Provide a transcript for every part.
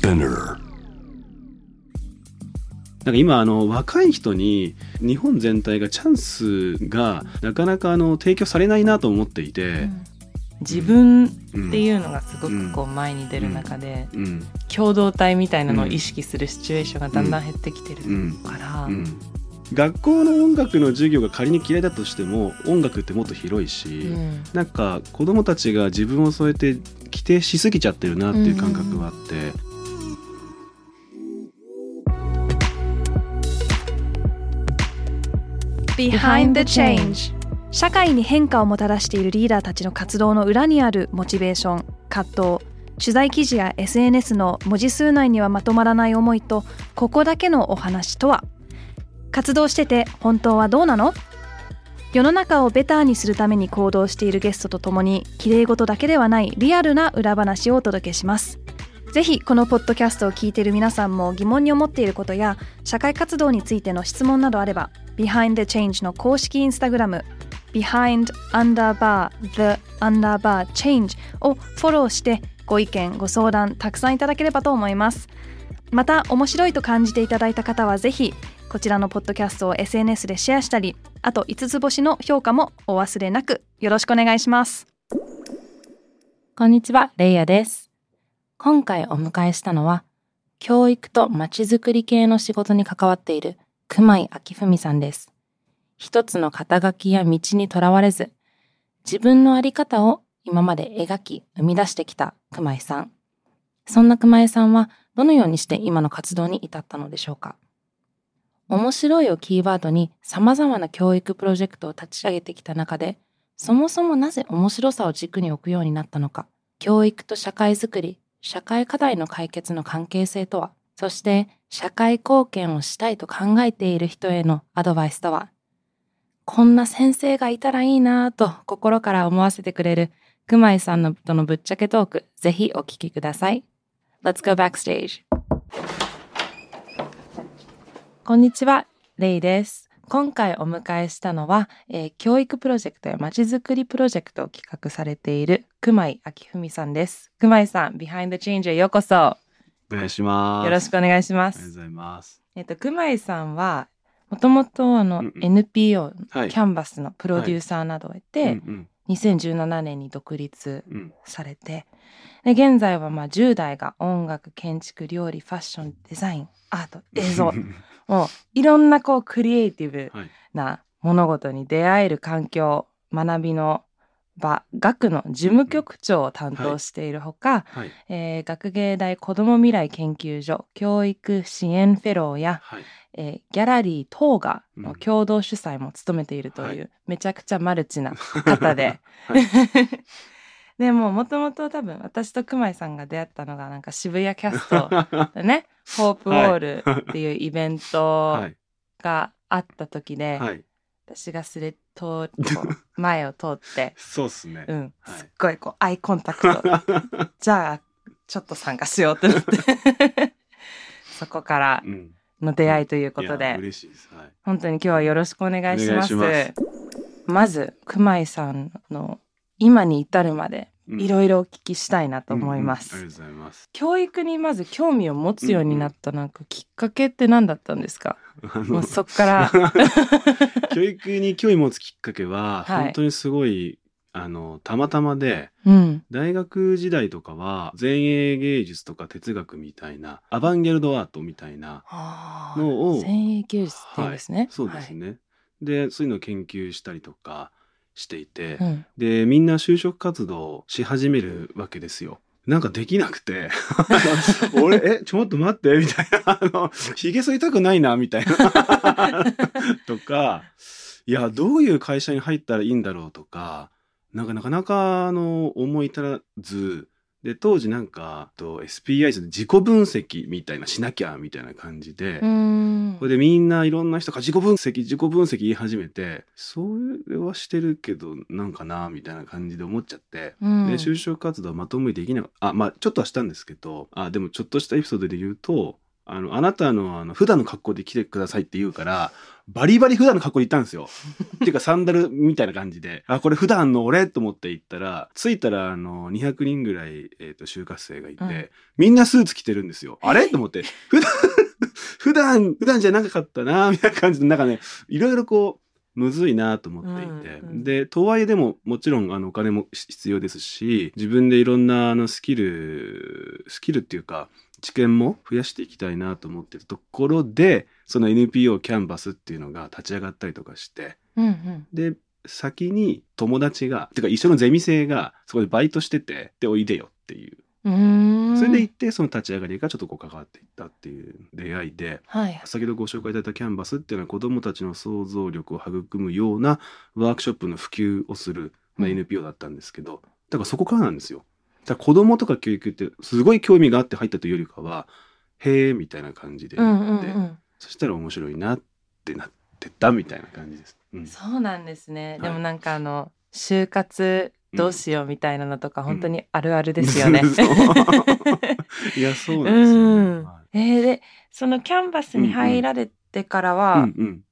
Spinner なんか今あの若い人に日本全体がチャンスがなかなかあの提供されないなと思っていて、うん、自分っていうのがすごくこう前に出る中で、共同体みたいなのを意識するシチュエーションがだんだん減ってきてるから、学校の音楽の授業が仮に嫌いだとしても音楽ってもっと広いし、うん、なんか子どもたちが自分を添えて規定しすぎちゃってるなっていう感覚があって。Behind the Change. 社会に変化をもたらしているリーダーたちの活動の裏にあるモチベーション葛藤。取材記事や SNS の文字数内にはまとまらない思いとここだけのお話とは？活動してて本当はどうなの？世の中をベターにするために行動しているゲストとともに綺麗事だけではないリアルな裏話をお届けします。ぜひこのポッドキャストを聞いている皆さんも疑問に思っていることや社会活動についての質問などあれば Behind the Change の公式インスタグラム behind underbar the underbar change をフォローしてご意見ご相談たくさんいただければと思います。また面白いと感じていただいた方はぜひこちらのポッドキャストを SNS でシェアしたりあと5つ星の評価もお忘れなくよろしくお願いします。こんにちはレイヤです。今回お迎えしたのは教育とまちづくり系の仕事に関わっている熊井明文さんです。一つの肩書きや道にとらわれず自分のあり方を今まで描き生み出してきた熊井さん。そんな熊井さんはどのようにして今の活動に至ったのでしょうか。面白いをキーワードに様々な教育プロジェクトを立ち上げてきた中で、そもそもなぜ面白さを軸に置くようになったのか、教育と社会づくり、社会課題の解決の関係性とは、そして社会貢献をしたいと考えている人へのアドバイスとは、こんな先生がいたらいいなぁと心から思わせてくれる熊井さんのとのぶっちゃけトーク、ぜひお聞きください。Let's go backstage! こんにちは、レイです。今回お迎えしたのは、えー、教育プロジェクトやまちづくりプロジェクトを企画されている熊井明文さんです。熊井さん、Behind the Change へようこそ。お願いします。よろしくお願いします。ありがとうございます。えっ、と、熊井さんは、もともとあの、うんうん、NPO、キャンバスのプロデューサーなどを得て、はいうんうん2017年に独立されて、うん、で現在はまあ10代が音楽建築料理ファッションデザインアート映像 もうい。ろんなこうクリエイティブな物事に出会える環境、学びの場学の事務局長を担当しているほか、はい、えー、学芸大子ども未来研究所教育支援フェローや、はい、えー、ギャラリートーガの共同主催も務めているという、はい、めちゃくちゃマルチな方で、でももともと多分私と熊井さんが出会ったのがなんか渋谷キャスト でねホープウォールっていうイベントがあった時で、はい、私がスレッド前を通ってそうっすね、うん、すっごいこうアイコンタクト。じゃあちょっと参加しようってなって。そこからの出会いということで、うん、嬉しいです、はい、本当に今日はよろしくお願いします。まず熊井さんの今に至るまでいろいろお聞きしたいなと思います、ありがとうございます。教育にまず興味を持つようになったなんかきっかけって何だったんですか、もうそっから。教育に興味持つきっかけは、本当にすごいあのたまたまで、うん、大学時代とかは前衛芸術とか哲学みたいなアバンギャルドアートみたいなのを前衛芸術っていうんですね、はい、そうですね、はい、でそういうのを研究したりとかしていて、うん、でみんな就職活動し始めるわけですよ。なんかできなくて。俺、え、ちょっと待って、みたいな、あの、髭剃りたくないな、みたいな。とか、いや、どういう会社に入ったらいいんだろうとか、なんかなかなか、あの、思い至らず、で、当時なんか、と SPI で自己分析みたいなしなきゃみたいな感じで、これでみんないろんな人が自己分析、自己分析言い始めて、それはしてるけど、なんかなみたいな感じで思っちゃって、で、就職活動まとめできなかった。あ、まあちょっとはしたんですけど、あ、でもちょっとしたエピソードで言うと、あの、あなたのあの普段の格好で来てくださいって言うから、バリバリ普段の格好で行ったんですよ。っていうかサンダルみたいな感じで、あ、これ普段の俺と思って行ったら、着いたらあの、200人ぐらい、えっ、ー、と、就活生がいて、うん、みんなスーツ着てるんですよ。あれ？と思って、普段、普段、普段じゃなかったな、みたいな感じで、なんかね、いろいろこう、むずいなと思っていて、うんうん、でとはいえでももちろんあのお金も必要ですし自分でいろんなあのスキルスキルっていうか知見も増やしていきたいなと思ってるところでその NPO キャンバスっていうのが立ち上がったりとかして、うんうん、で先に友達がてか一緒のゼミ生がそこでバイトしててでおいでよっていう。それで行ってその立ち上がりがちょっとこう関わっていったっていう出会いで、はい、先ほどご紹介いただいたキャンバスっていうのは子どもたちの想像力を育むようなワークショップの普及をする、まあ、NPO だったんですけど、だからそこからなんですよ。だ子供とか教育ってすごい興味があって入ったというよりかはへえみたいな感じで、うんうんうん、そしたら面白いなってなってたみたいな感じです。うん、そうなんですね、はい、でもなんかあの就活どうしようみたいなのとか、本当にあるあるですよね。いや、そうなんですよ、ね、うん、えー、で、そのキャンバスに入られてからは、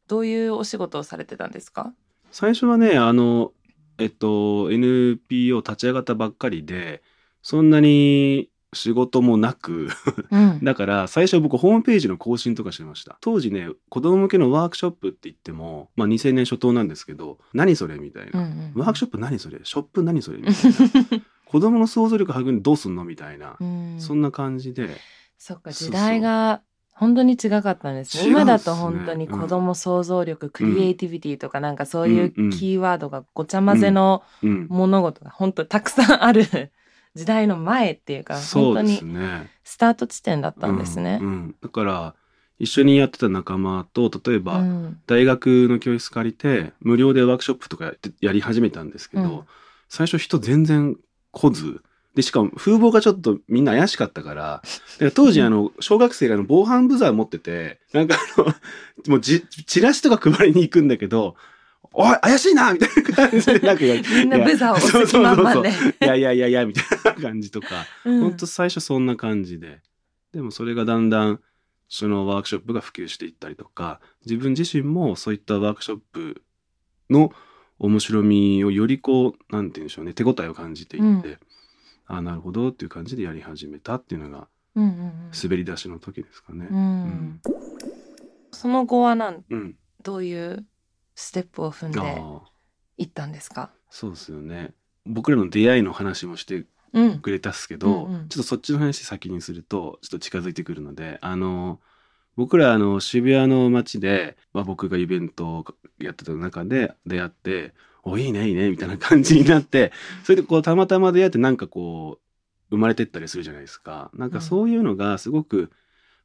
どういうお仕事をされてたんですか？最初はね、あの、えっと、NPO 立ち上がったばっかりで、そんなに仕事もなくうん、だから最初僕ホームページの更新とかしてました。当時ね子供向けのワークショップって言っても、まあ、2000年初頭なんですけど何それみたいな、うんうん、ワークショップ何それ？ショップ何それみたいな。子供の想像力育んでどうすんのみたいな、うん、そんな感じで。そっか時代が本当に違かったんですね。今だと本当に子供想像力、うん、クリエイティビティとかなんかそういうキーワードがごちゃ混ぜの物事が本当たくさんある時代の前っていうか本当にスタート地点だったんですね。うんうん、だから一緒にやってた仲間と例えば大学の教室借りて無料でワークショップとかやってやり始めたんですけど、最初人全然来ず。でしかも風貌がちょっとみんな怪しかったから当時あの小学生がの防犯ブザー持っててなんかあのもうじチラシとか配りに行くんだけどおい、怪しいなみたいな感じで、なんか、みんなブザーを押す気満々で。いやいやいやいや、みたいな感じとか、うん、ほんと最初そんな感じで。でもそれがだんだん、そのワークショップが普及していったりとか、自分自身もそういったワークショップの面白みをよりこう、なんて言うんでしょうね、手応えを感じていって、うん、ああ、なるほどっていう感じでやり始めたっていうのが、滑り出しの時ですかね。うん。うん、その後はなん、どういうステップを踏んでいったんですか？そうですよね。僕らの出会いの話もしてくれたっすけど、うんうん。うん、ちょっとそっちの話先にするとちょっと近づいてくるのであの僕らあの渋谷の街で、まあ、僕がイベントをやってた中で出会って「おいいねいいね」みたいな感じになってそれでこうたまたま出会ってなんかこう生まれてったりするじゃないですか。なんかそういうのがすごく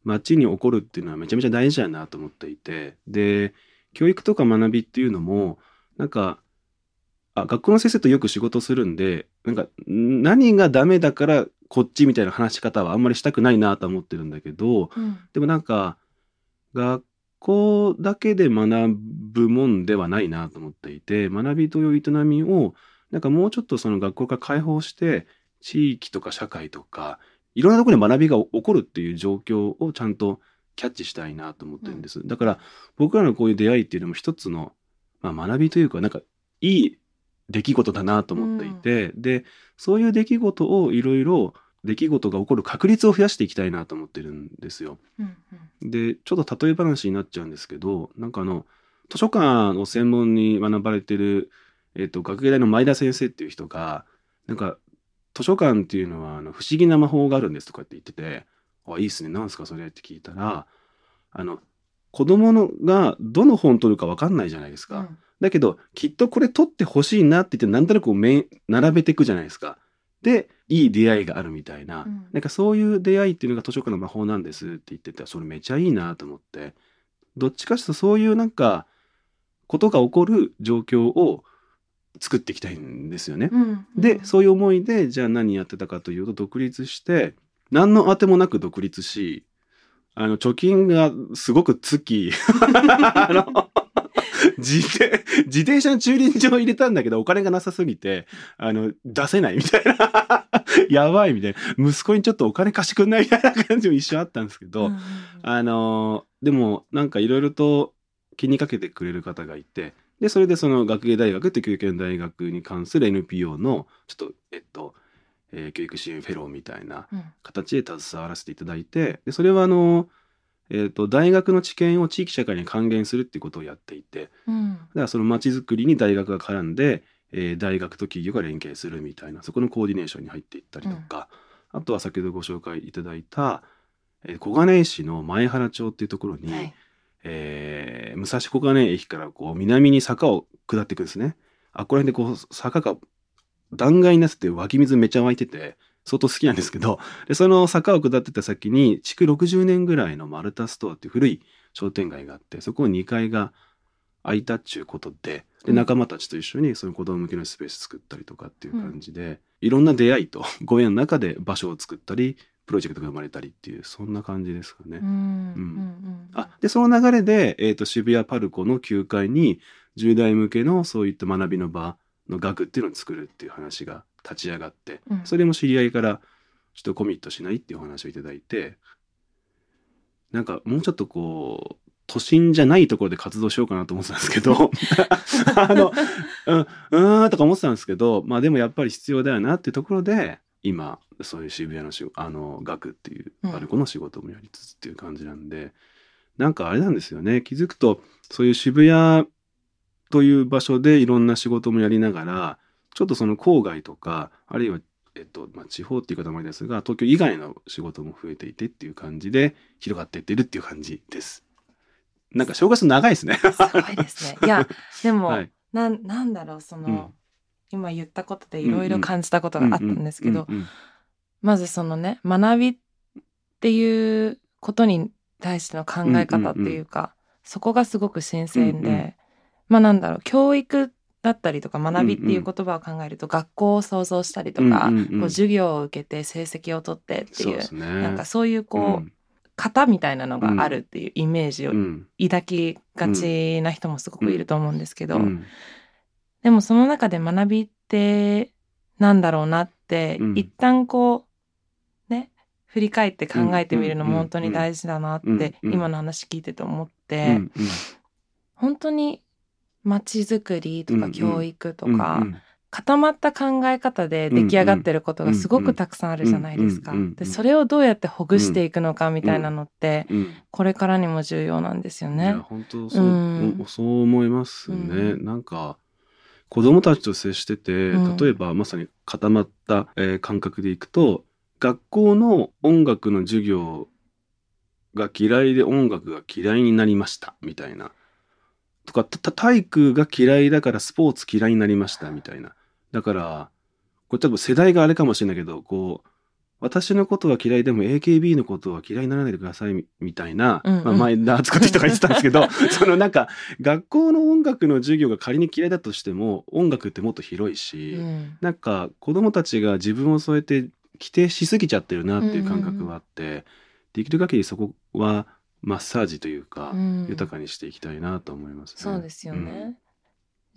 街に起こるっていうのはめちゃめちゃ大事だなと思っていてで教育とか学びっていうのも、なんか、あ、学校の先生とよく仕事するんで、なんか、何がダメだからこっちみたいな話し方はあんまりしたくないなと思ってるんだけど、うん、でもなんか、学校だけで学ぶもんではないなと思っていて、学びという営みを、なんかもうちょっとその学校から解放して、地域とか社会とか、いろんなところで学びが起こるっていう状況をちゃんとキャッチしたいなと思ってるんです。だから僕らのこういう出会いっていうのも一つの、まあ、学びというかなんかいい出来事だなと思っていて、うん、でそういう出来事をいろいろ出来事が起こる確率を増やしていきたいなと思ってるんですよ。うんうん、でちょっと例え話になっちゃうんですけどなんかあの図書館を専門に学ばれてる、えーと、学芸大の前田先生っていう人がなんか図書館っていうのはあの不思議な魔法があるんですとかって言っててあ、いいっすね。なんすかそれって聞いたら、あの、子供のがどの本取るか分かんないじゃないですか。うん、だけど、きっとこれ取ってほしいなって言って、なんとなくめ並べていくじゃないですか。で、いい出会いがあるみたいな、うん、なんかそういう出会いっていうのが図書館の魔法なんですって言ってたそれめちゃいいなと思って、どっちかというとそういうなんか、ことが起こる状況を作っていきたいんですよね。うん、で、そういう思いで、じゃあ何やってたかというと、独立して、何の当てもなく独立し、あの、貯金がすごくつき、あの、自転、自転車の駐輪場入れたんだけど、お金がなさすぎて、あの、出せないみたいな。やばいみたいな。息子にちょっとお金貸してくんないみたいな感じも一瞬あったんですけど、あのでもなんかいろいろと気にかけてくれる方がいてでそれでその学芸大学って教育の大学に関する NPO のちょっとえっと、えー、教育支援フェローみたいな形で携わらせていただいてでそれはあのえーと、大学の知見を地域社会に還元するっていうことをやっていて、うん、だからそのまちづくりに大学が絡んで、えー、大学と企業が連携するみたいなそこのコーディネーションに入っていったりとか、うん、あとは先ほどご紹介いただいた、えー、小金井市の前原町っていうところに、はい、えー、武蔵小金井駅からこう南に坂を下っていくんですね。あこら辺でこう坂が断崖になってて湧き水めちゃ湧いてて相当好きなんですけど、で、その坂を下ってた先に、築60年ぐらいのマルタストアっていう古い商店街があって、そこを2階が空いたっちゅうことで、で、仲間たちと一緒にその子供向けのスペース作ったりとかっていう感じで、うん、いろんな出会いと ご縁の中で場所を作ったり、プロジェクトが生まれたりっていう、そんな感じですかね。うん。うん、あ、で、その流れで、えっ、ー、と、渋谷パルコの9階に、10代向けのそういった学びの場の学っていうのを作るっていう話が立ち上がって、うん、それも知り合いからちょっとコミットしないっていうお話をいただいてなんかもうちょっとこう都心じゃないところで活動しようかなと思ってたんですけど あのうんうんとか思ってたんですけどまあでもやっぱり必要だよなっていうところで今そういう渋谷のしあの学っていうパルコの仕事もやりつつっていう感じなんで、うん、なんかあれなんですよね。気づくとそういう渋谷という場所でいろんな仕事もやりながらちょっとその郊外とか、あるいは、えっと、まあ、地方っていう方もありですが、東京以外の仕事も増えていてっていう感じで、広がっていってるっていう感じです。なんか正月長いですね。すごいですね。いや、でも、はい、ななんだろう、その、うん、今言ったことでいろいろ感じたことがあったんですけど、まずそのね、学びっていうことに対しての考え方っていうか、そこがすごく新鮮で、まあなんだろう、教育だったりとか学びっていう言葉を考えると、学校を想像したりとか、こう授業を受けて成績を取ってっていう、ね、なんかそういうこう、型みたいなのがあるっていうイメージを抱きがちな人もすごくいると思うんですけど、でもその中で学びってなんだろうなって、一旦こうね振り返って考えてみるのも本当に大事だなって今の話聞いてて思って、本当に街づくりとか教育とか、固まった考え方で出来上がってることがすごくたくさんあるじゃないですか。でそれをどうやってほぐしていくのかみたいなのって、これからにも重要なんですよね。本当そう,、うん。そう思いますね。うん、なんか子供たちと接してて例えばまさに固まった、えー、感覚でいくと学校の音楽の授業が嫌いで音楽が嫌いになりましたみたいなとか体育が嫌いだからスポーツ嫌いになりましたみたいな。だから、これ多分世代があれかもしれないけど、こう、私のことは嫌いでも AKB のことは嫌いにならないでくださいみたいな、うんうん、まあ、前田敦子って人が言ってたんですけど そのなんか学校の音楽の授業が仮に嫌いだとしても音楽ってもっと広いし、うん、なんか子供たちが自分をそうやって規定しすぎちゃってるなっていう感覚があって、うんうん、できる限りそこはマッサージというか、うん、豊かにしていきたいなと思います、ね、そうですよね、うん、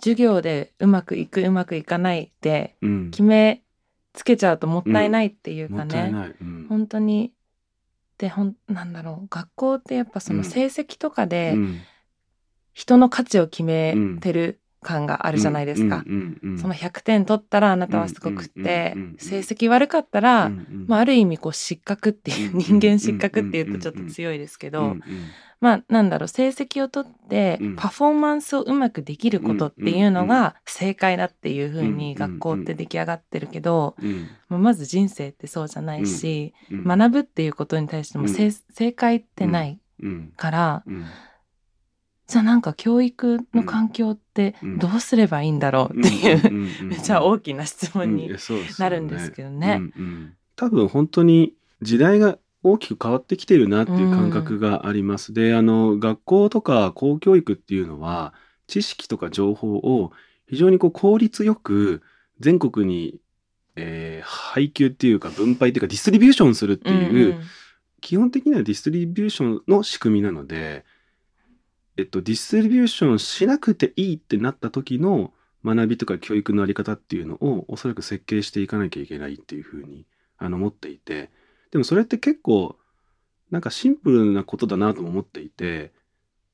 授業でうまくいくうまくいかないで決めつけちゃうともったいないっていうかね、うん、本当に。でほんなんだろう。学校ってやっぱその成績とかで人の価値を決めてる感があるじゃないですか。その100点取ったらあなたはすごくって、成績悪かったら、まあ、ある意味こう失格っていう人間失格っていうとちょっと強いですけど、まあなんだろう成績を取ってパフォーマンスをうまくできることっていうのが正解だっていうふうに学校って出来上がってるけど、まず人生ってそうじゃないし、学ぶっていうことに対しても正解ってないから、じゃあなんか教育の環境ってどうすればいいんだろうっていう めちゃ大きな質問になるんですけどね。多分本当に時代が大きく変わってきてるなっていう感覚があります。であの学校とか公教育っていうのは知識とか情報を非常にこう効率よく全国に、えー、配給っていうか分配っていうかディストリビューションするっていう、うんうん、基本的にはディストリビューションの仕組みなのでえっと、ディストリビューションしなくていいってなった時の学びとか教育のあり方っていうのをおそらく設計していかなきゃいけないっていうふうにあの思っていてでもそれって結構なんかシンプルなことだなとも思っていて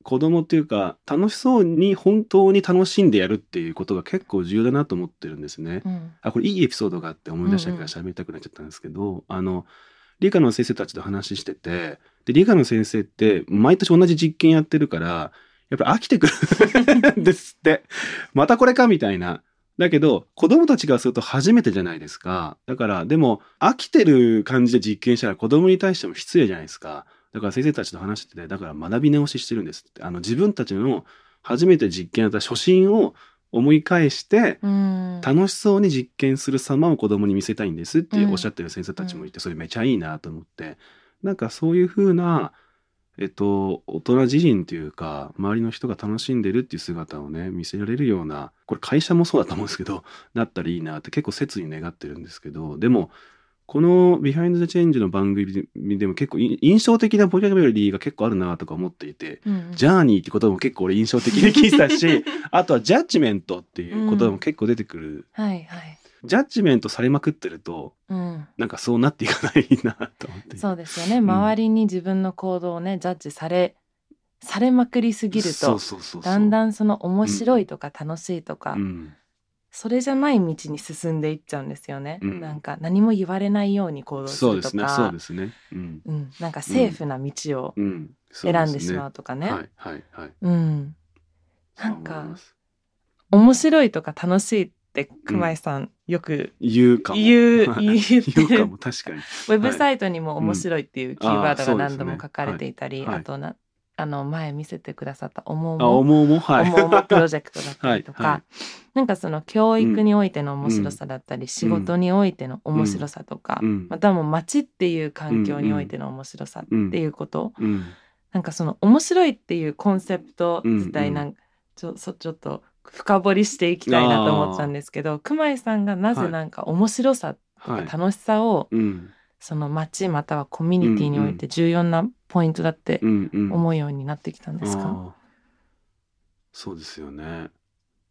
子供っていうか楽しそうに本当に楽しんでやるっていうことが結構重要だなと思ってるんですね。うん、あこれいいエピソードがあって思い出したから喋りたくなっちゃったんですけど、うんうん、あの理科の先生たちと話しててで理科の先生って毎年同じ実験やってるからやっぱり飽きてくるんですって。またこれかみたいな。だけど、子供たちがすると初めてじゃないですか。だから、でも、飽きてる感じで実験したら子供に対しても失礼じゃないですか。だから先生たちと話してて、だから学び直ししてるんですって。あの、自分たちの初めて実験やった初心を思い返して、楽しそうに実験する様を子供に見せたいんですっておっしゃってる先生たちもいて、それめちゃいいなと思って、なんかそういうふうな、えっと、大人自身というか、周りの人が楽しんでるっていう姿をね、見せられるような、これ会社もそうだと思うんですけど、なったらいいなって結構切に願ってるんですけど、でも、このビハインド・ザ・チェンジの番組でも結構印象的なボキャブラリーが結構あるなとか思っていて、うん、 journey って言葉も結構俺印象的に聞いたし、あとは judgment っていう言葉も結構出てくる。うん、はいはい。 judgment されまくってると、うん、なんかそうなっていかないなと思って。そうですよね、周りに自分の行動をねジャッジされされまくりすぎるとだんだんその面白いとか楽しいとか、うん、それじゃない道に進んでいっちゃうんですよね、うん、なんか何も言われないように行動するとか。そうですね、ね、うん、うん、なんかセーフな道を選んでしまうとかね,、はいはいはい。うん。なんか面白いとか楽しいって熊井さんよく言うかも。言う 言うかも確かに。ウェブサイトにも面白いっていうキーワードが何度も書かれていたり、あとなあの前見せてくださった「おもおも」おもはい、おも プロジェクトだったりとか、はいはい、なんかその教育においての面白さだったり、うん、仕事においての面白さとか、うん、またも街っていう環境においての面白さっていうこと、うん、なんかその面白いっていうコンセプト自体なんかちょちょっと深掘りしていきたいなと思ったんですけど熊井さんがなぜなんか面白さとか楽しさを、はいはいその街またはコミュニティにおいて重要なポイントだって思うようになってきたんですか、うんうん、そうですよね。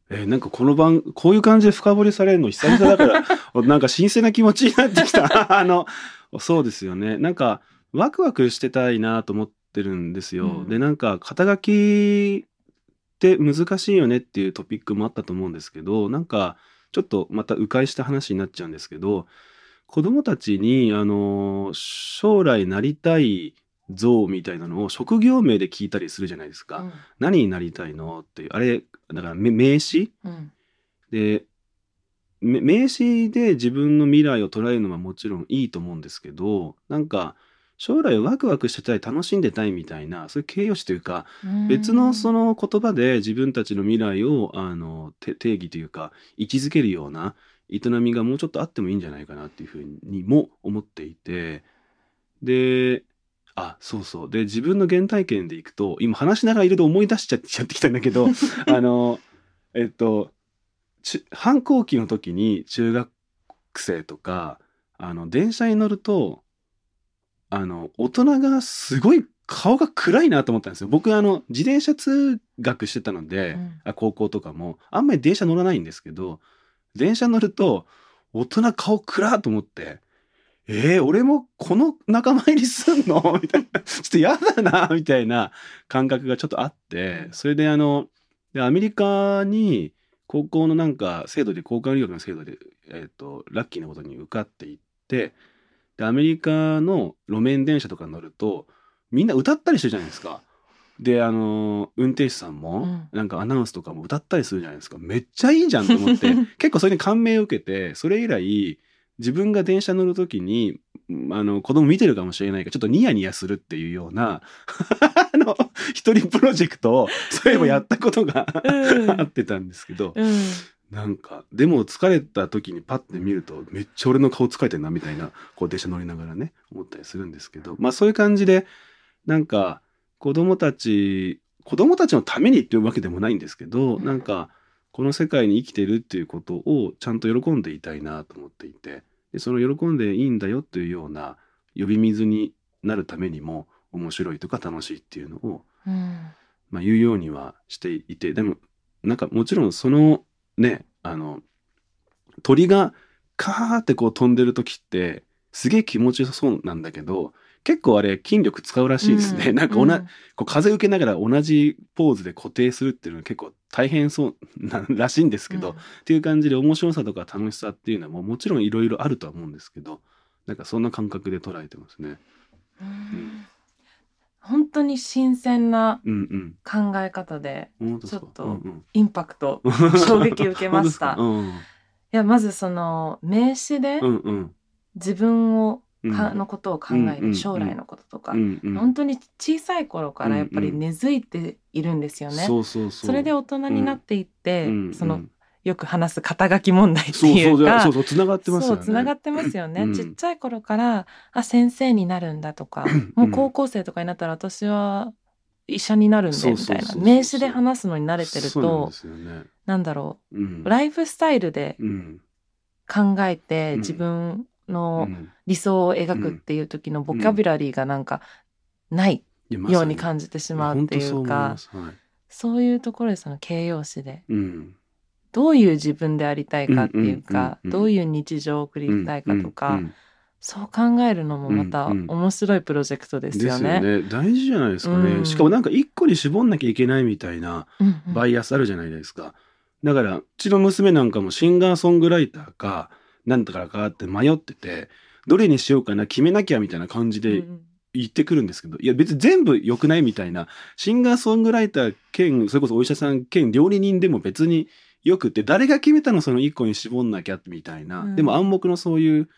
えー、なんかこの番こういう感じで深掘りされるの久々だから なんか新鮮な気持ちになってきた。あのそうですよね。なんかワクワクしてたいなと思ってるんですよ。うん、でなんか肩書きって難しいよねっていうトピックもあったと思うんですけどなんかちょっとまた迂回した話になっちゃうんですけど子供たちにあの将来なりたい像みたいなのを職業名で聞いたりするじゃないですか。うん、何になりたいの？っていうあれだから名詞、うん、で名詞で自分の未来を捉えるのはもちろんいいと思うんですけどなんか将来ワクワクしてたい楽しんでたいみたいなそういう形容詞というか別のその言葉で自分たちの未来をあの定義というか位置づけるような営みがもうちょっとあってもいいんじゃないかなっていうふうにも思っていて。であそうそう。で自分の原体験でいくと今話しながらいろいろ思い出しちゃってきたんだけど あのえっと反抗期の時に中学生とかあの電車に乗るとあの、大人がすごい顔が暗いなと思ったんですよ。僕、あの、自転車通学してたので、うん、高校とかも、あんまり電車乗らないんですけど、電車乗ると、大人顔暗と思って、えー、俺もこの仲間入りすんの？みたいな、ちょっと嫌だな、みたいな感覚がちょっとあって、それであの、でアメリカに高校のなんか制度で、交換留学の制度で、えっ、ー、と、ラッキーなことに受かっていって、でアメリカの路面電車とか乗るとみんな歌ったりしてるじゃないですか。であの運転手さんも、なんかアナウンスとかも歌ったりするじゃないですか。めっちゃいいじゃんと思って。結構それに感銘を受けてそれ以来自分が電車乗る時にあの子供見てるかもしれないからちょっとニヤニヤするっていうような あの一人プロジェクトをそういえばやったことが あってたんですけど、うん、なんかでも疲れた時にパッて見るとめっちゃ俺の顔疲れてるなみたいなこう電車乗りながらね思ったりするんですけどまあそういう感じでなんか子供たち子供たちのためにっていうわけでもないんですけどなんかこの世界に生きてるっていうことをちゃんと喜んでいたいなと思っていてでその喜んでいいんだよっていうような呼び水になるためにも面白いとか楽しいっていうのを、うん、まあ、言うようにはしていてでもなんかもちろんそのね、あの、鳥がカーってこう飛んでる時って、すげえ気持ちよさそうなんだけど、結構あれ筋力使うらしいですね。うん、なんかおな、こう風受けながら同じポーズで固定するっていうのは結構大変そうならしいんですけど、うん、っていう感じで面白さとか楽しさっていうのはももちろんいろいろあるとは思うんですけど、なんかそんな感覚で捉えてますね。うん、本当に新鮮な考え方で、ちょっとインパクト、衝撃受けました。いやまずその名詞で自分をかのことを考える将来のこととか、本当に小さい頃からやっぱり根付いているんですよね。それで大人になっていって、そのよく話す肩書き問題っていうか。そうそうつながってますよね。つながってますよね、ちっちゃい頃からあ先生になるんだとか、もう高校生とかになったら私は医者になるんでみたいな。名詞で話すのに慣れてるとなん、だろう、ライフスタイルで考えて自分の理想を描くっていう時のボキャブラリーがなんかないように感じてしまうっていうか、そういうところでその形容詞で、どういう自分でありたいかっていうか、どういう日常を送りたいかとか、そう考えるのもまた面白いプロジェクトですよね。ね。大事じゃないですかね、うん、しかもなんか一個に絞んなきゃいけないみたいなバイアスあるじゃないですか。だからうちの娘なんかもシンガーソングライターかなんだからかって迷っててどれにしようかな決めなきゃみたいな感じで言ってくるんですけど、いや別に全部良くないみたいなシンガーソングライター兼それこそお医者さん兼料理人でも別によくって誰が決めたのその一個に絞んなきゃみたいな、うん、でも暗黙のそういう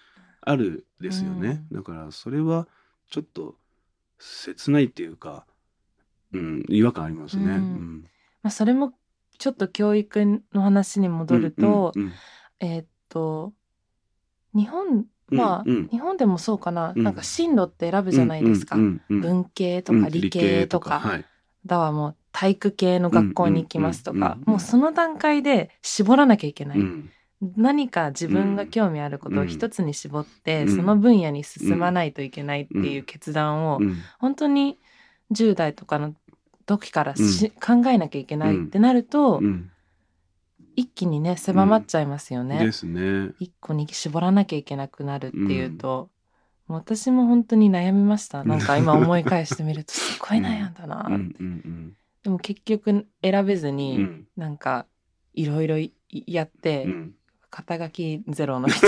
あるですよね、うん、だからそれはちょっと切ないっていうか、うん、違和感ありますね。うん。まあ、それもちょっと教育の話に戻ると、えー、っと日本まあ、うん。うん、日本でもそうかな、うん、なんか進路って選ぶじゃないですか、うんうんうん、文系とか理系とか、はい、だはもう体育系の学校に行きますとか、もうその段階で絞らなきゃいけない、何か自分が興味あることを一つに絞って、その分野に進まないといけないっていう決断を、本当に10代とかの時からし、考えなきゃいけないってなると、一気にね狭まっちゃいますよね。ですね。一個に絞らなきゃいけなくなるっていうと、も私も本当に悩みました。なんか今思い返してみるとすごい悩んだな。って。でも結局選べずに、なんかいろいろやって、肩書きゼロの人。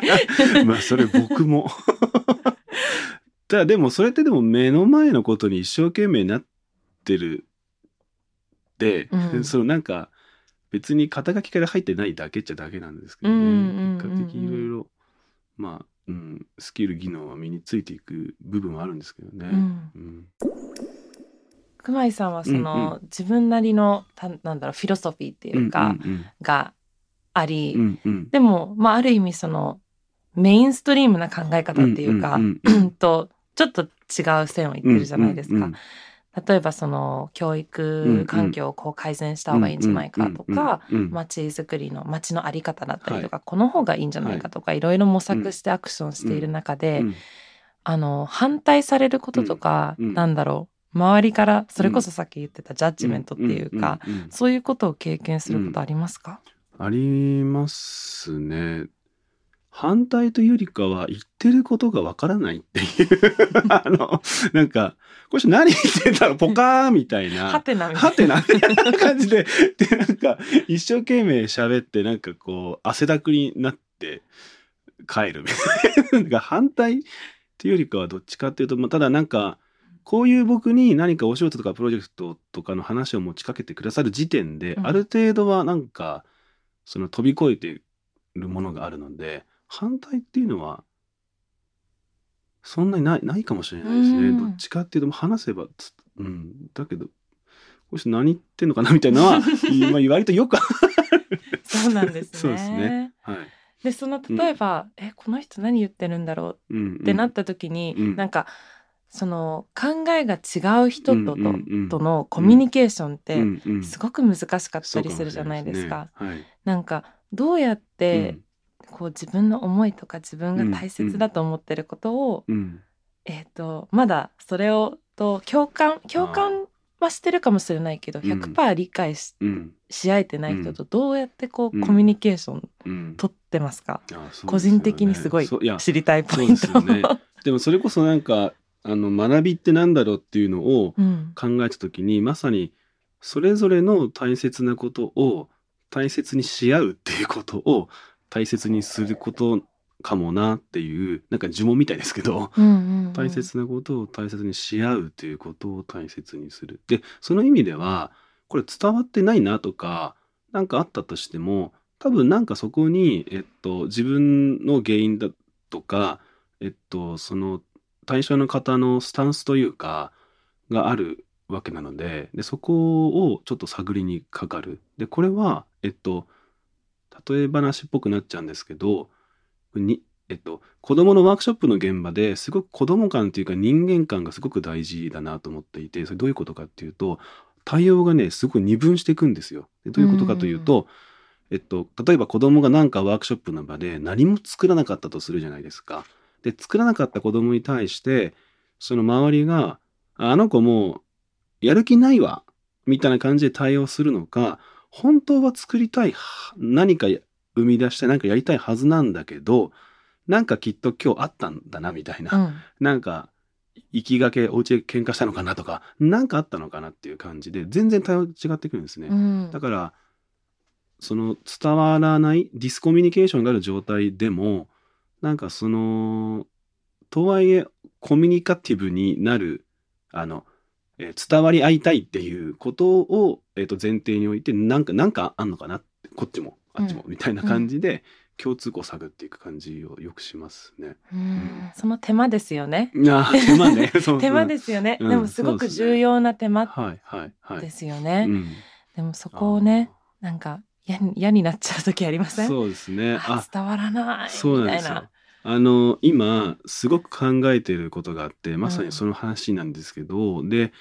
まあそれ僕も。ただでもそれってでも目の前のことに一生懸命なってる。で、うん、そのなんか別に肩書きから入ってないだけっちゃだけなんですけどね、結果的にいろいろまあ、うん、スキル技能は身についていく部分はあるんですけどね。うん。うん。熊井さんはその、うんうん、自分なりのたなんだろうフィロソフィーっていうか、うんうんうん、があり、うんうん、でも、まあ、ある意味そのメインストリームな考え方っていうか、うんうん、とちょっと違う線を言ってるじゃないですか。うんうん例えばその教育環境をこう改善した方がいいんじゃないかとか街づくりの街の在り方だったりとか、はい、この方がいいんじゃないかとか、はい、いろいろ模索してアクションしている中で、うんうん、あの反対されることとか、うん、なんだろう周りからそれこそさっき言ってたジャッジメントっていうか、そういうことを経験することありますか、ありますね。反対というよりかは言ってることがわからないっていう あの、なんか、これ何言ってんだろうポカーみたいな。はてなみたいな。はてなみたいな感じで、で、なんか、一生懸命喋って、なんかこう、汗だくになって帰るみたいな。な反対っていうよりかはどっちかっていうと、まあ、ただなんか、こういう僕に何かお仕事とかプロジェクトとかの話を持ちかけてくださる時点で、ある程度はなんか、その飛び越えてるものがあるので、反対っていうのは、そんなにないないかもしれないですね。どっちかっていうと、話せばうん。だけど、これ何言ってんのかなみたいなのは、今割とよくそうなんですね。そうですね。はい。で、その例えば、うん、え、この人何言ってるんだろう？ってなった時に、うんうん、なんか、その考えが違う人と,、とのコミュニケーションってすごく難しかったりするじゃないですか。なんかどうやってこう自分の思いとか自分が大切だと思ってることを、えっ、とまだそれをと共感共感はしてるかもしれないけど100%理解し,、し合えてない人とどうやってこうコミュニケーション取ってますか、個人的にすごい知りたいポイント。でもそれこそなんかあの学びってなんだろうっていうのを考えた時に、うん、まさにそれぞれの大切なことを大切にし合うっていうことを大切にすることかもなっていうなんか呪文みたいですけど、大切なことを大切にし合うということを大切にする。でその意味ではこれ伝わってないなとか何かあったとしても多分なんかそこに、えっと、自分の原因だとか、えっと、その対象の方のスタンスというかがあるわけなのででそこをちょっと探りにかかる。でこれはえっと例え話っぽくなっちゃうんですけどに、えっと、子供のワークショップの現場ですごく子供感というか人間感がすごく大事だなと思っていてそれどういうことかっていうと対応がねすごく二分していくんですよ。でどういうことかというと、えっと、例えば子供が何かワークショップの場で何も作らなかったとするじゃないですか。で作らなかった子供に対してその周りが「あの子もうやる気ないわ」みたいな感じで対応するのか本当は作りたい何か生み出して何かやりたいはずなんだけどなんかきっと今日あったんだなみたいな、うん、なんか行きがけお家で喧嘩したのかなとか何かあったのかなっていう感じで全然違ってくるんですね、うん、だからその伝わらないディスコミュニケーションがある状態でもなんかそのとはいえコミュニカティブになるあの、えー、伝わり合いたいっていうことを、えー、と前提においてなんかなんかあんのかな？こっちもあっちも、みたいな感じで、共通項を探っていく感じをよくしますね。うん、その手間ですよね。あ手間ね。手間ですよね。でもすごく重要な手間ですよね。でもそこをね、なんか嫌になっちゃう時ありません？そうですね。伝わらないそうなんですよ。あの今すごく考えていることがあってまさにその話なんですけど、うん、で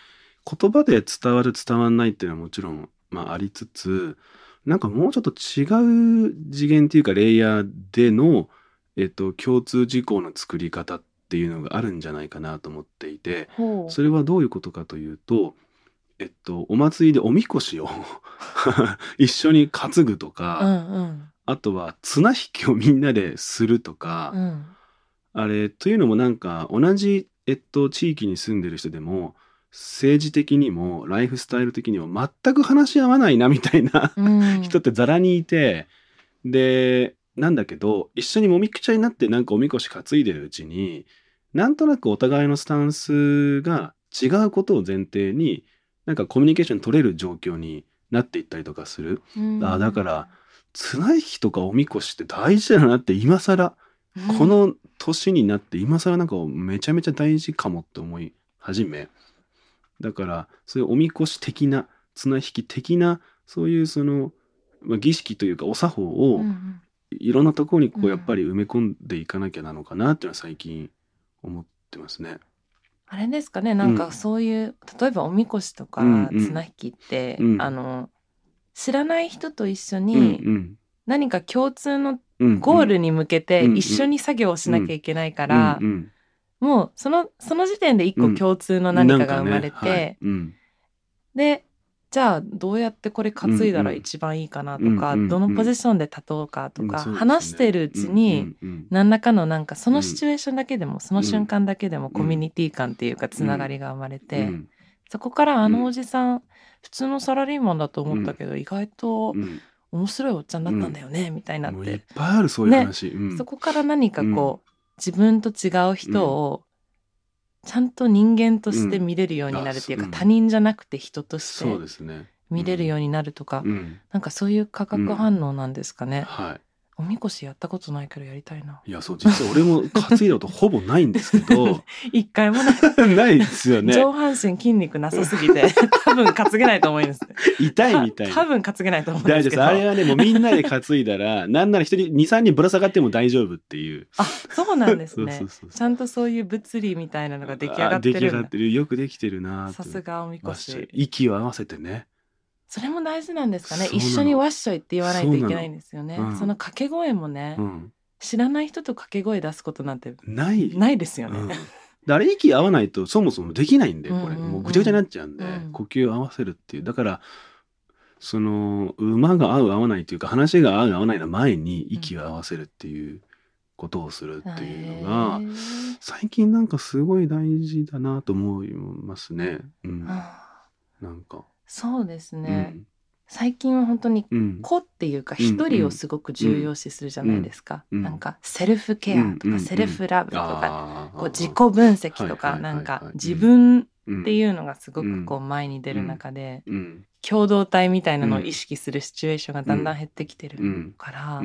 言葉で伝わる伝わらないっていうのはもちろん、まあ、ありつつなんかもうちょっと違う次元っていうかレイヤーでの、えっと、共通事項の作り方っていうのがあるんじゃないかなと思っていてそれはどういうことかというと、えっと、お祭りでおみこしを 一緒に担ぐとか、うんうん、あとは綱引きをみんなでするとか、うん、あれというのもなんか同じ、えっと、地域に住んでる人でも政治的にもライフスタイル的にも全く話し合わないなみたいな、うん、人ってざらにいてでなんだけど一緒にもみくちゃになってなんかおみこし担いでるうちになんとなくお互いのスタンスが違うことを前提になんかコミュニケーション取れる状況になっていったりとかする。うん、あだから綱引きとかおみこしって大事だなって今更、うん、この年になって今更なんかめちゃめちゃ大事かもって思い始め。だからそういうおみこし的な綱引き的なそういうその、まあ、儀式というかお作法をいろんなところにこうやっぱり埋め込んでいかなきゃなのかなっていうのは最近思ってますね。あれですかねなんかそういう、うん、例えばおみこしとか綱引きって、うんうん、あの知らない人と一緒に何か共通のゴールに向けて一緒に作業をしなきゃいけないから、もうそのその時点で一個共通の何かが生まれて、でじゃあどうやってこれ担いだら一番いいかなとか、どのポジションで立とうかとか、話してるうちに、何らかのなんかそのシチュエーションだけでも、その瞬間だけでもコミュニティ感っていうかつながりが生まれて、そこからあのおじさん、普通のサラリーマンだと思ったけど、意外と面白いおっちゃんだったんだよね、みたいになって。いっぱいあるそういう話、ね、そこから何かこう、自分と違う人をちゃんと人間として見れるようになるっていうか、他人じゃなくて人として見れるようになるとか、なんかそういう化学反応なんですかね。はいおみこしやったことないけどやりたいな。いや、そう、実は俺も担いだことほぼないんですけど。一回もない。ないですよね。上半身筋肉なさすぎて、多分担げないと思います。痛いみたいな。多分担げないと思うんですけど。あれはね、もうみんなで担いだら、なんなら一人、二、三人ぶら下がっても大丈夫っていう。あ、そうなんですね。そうそうそうちゃんとそういう物理みたいなのが出来上がってる。出来上がってる。よくできてるなさすがおみこし。息を合わせてね。それも大事なんですかね。一緒にわっしょいって言わないといけないんですよね。そうん、その掛け声もね、うん、知らない人と掛け声出すことなんてない。ないですよね、うん、あれ息合わないとそもそもできないんでこれ、もうぐちゃぐちゃになっちゃうんで、呼吸を合わせるっていう。だからその馬が合う合わないというか話が合う合わないの前に息を合わせるっていうことをするっていうのが最近なんかすごい大事だなと思いますね。うん、なんかそうですね、うん、最近は本当に子っていうか一人をすごく重要視するじゃないですか、うん。うん、なんかセルフケアとかセルフラブとか、こう自己分析とかなんか自分っていうのがすごくこう前に出る中で、共同体みたいなのを意識するシチュエーションがだんだん減ってきてるから、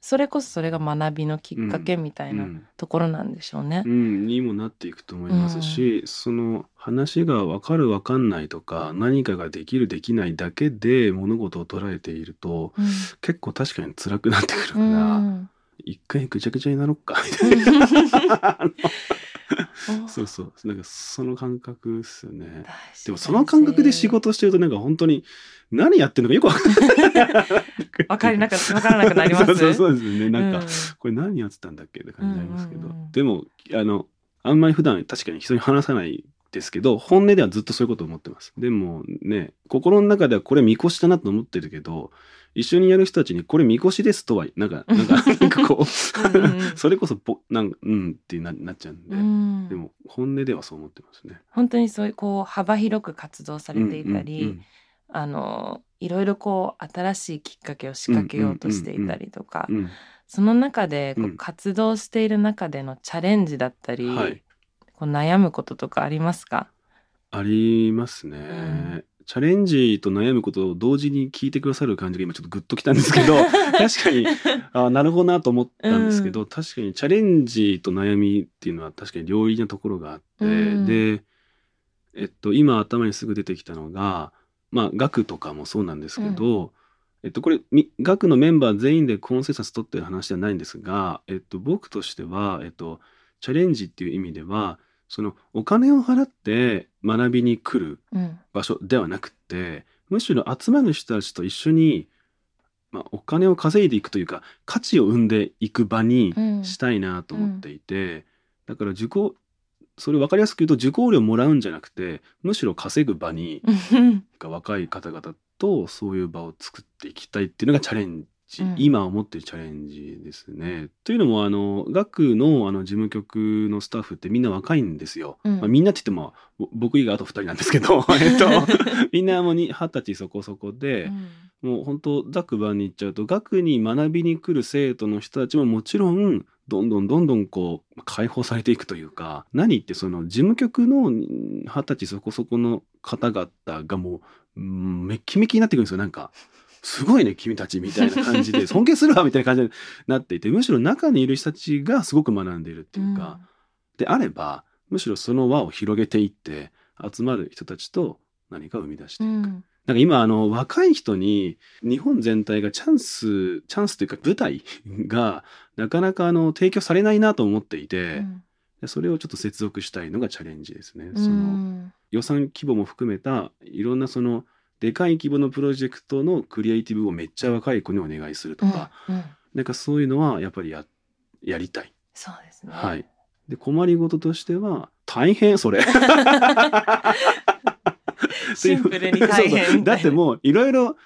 それこそそれが学びのきっかけみたいなところなんでしょうね。うん、にもなっていくと思いますし、うん、その話が分かる分かんないとか何かができるできないだけで物事を捉えていると、うん、結構確かに辛くなってくるから、一回ぐちゃぐちゃになろっかみたいな。そうそう。なんかその感覚っすよね。でもその感覚で仕事してるとなんか本当に何やってるのかよくわかんない。わかりなくわからなくなります？そうそうですねなんか、うん、これ何やってたんだっけって感じになりますけど、でもあのあんまり普段確かに人に話さないですけど本音ではずっとそういうことを思ってますでもね心の中ではこれ見越しだなと思ってるけど一緒にやる人たちにこれみこしですとはなんか なんかなんかこう それこそぼなんうんってななっちゃうんで、うん、でも本音ではそう思ってますね。本当にそういうこう幅広く活動されていたり、うんうんうん、あのいろいろこう新しいきっかけを仕掛けようとしていたりとか、その中でこう活動している中でのチャレンジだったり、はい、こう悩むこととかありますか？ありますね。チャレンジと悩むことを同時に聞いてくださる感じが今ちょっとグッときたんですけど 確かにあなるほどなと思ったんですけど、うん、確かにチャレンジと悩みっていうのは確かに両輪なところがあって、うん、で、えっと、今頭にすぐ出てきたのがまあ学とかもそうなんですけど、うん、えっと、これ学のメンバー全員でコンセンサス取ってる話ではないんですが、えっと、僕としては、えっと、チャレンジっていう意味ではそのお金を払って学びに来る場所ではなくて、うん、むしろ集まる人たちと一緒に、まあ、お金を稼いでいくというか価値を生んでいく場にしたいなと思っていて、うん、だから受講それ分かりやすく言うと受講料もらうんじゃなくてむしろ稼ぐ場に若い方々とそういう場を作っていきたいっていうのがチャレンうん、今思ってるチャレンジですね。というのもあの学のあの事務局のスタッフってみんな若いんですよ。うん、まあ、みんなって言っても僕以外あと2人なんですけど、えっと、みんなもう二十歳そこそこで、うん、もう本当ざくばに行っちゃうと学に学びに来る生徒の人たちももちろんどんどんどんどんこう解放されていくというか何ってその事務局の二十歳そこそこの方々がもうめっきめきになってくるんですよなんか。すごいね君たちみたいな感じで 尊敬するわみたいな感じになっていてむしろ中にいる人たちがすごく学んでいるっていうか、うん、であればむしろその輪を広げていって集まる人たちと何か生み出していく。うんなんか今あの若い人に日本全体がチャンスチャンスというか舞台がなかなかあの提供されないなと思っていて、うん、それをちょっと接続したいのがチャレンジですね。その予算規模も含めたいろんなそのでかい規模のプロジェクトのクリエイティブをめっちゃ若い子にお願いするとか、うんうん、なんかそういうのはやっぱりややりたい。そうですね。はい。で困りごととしては大変それ。シンプルに大変だってもういろいろ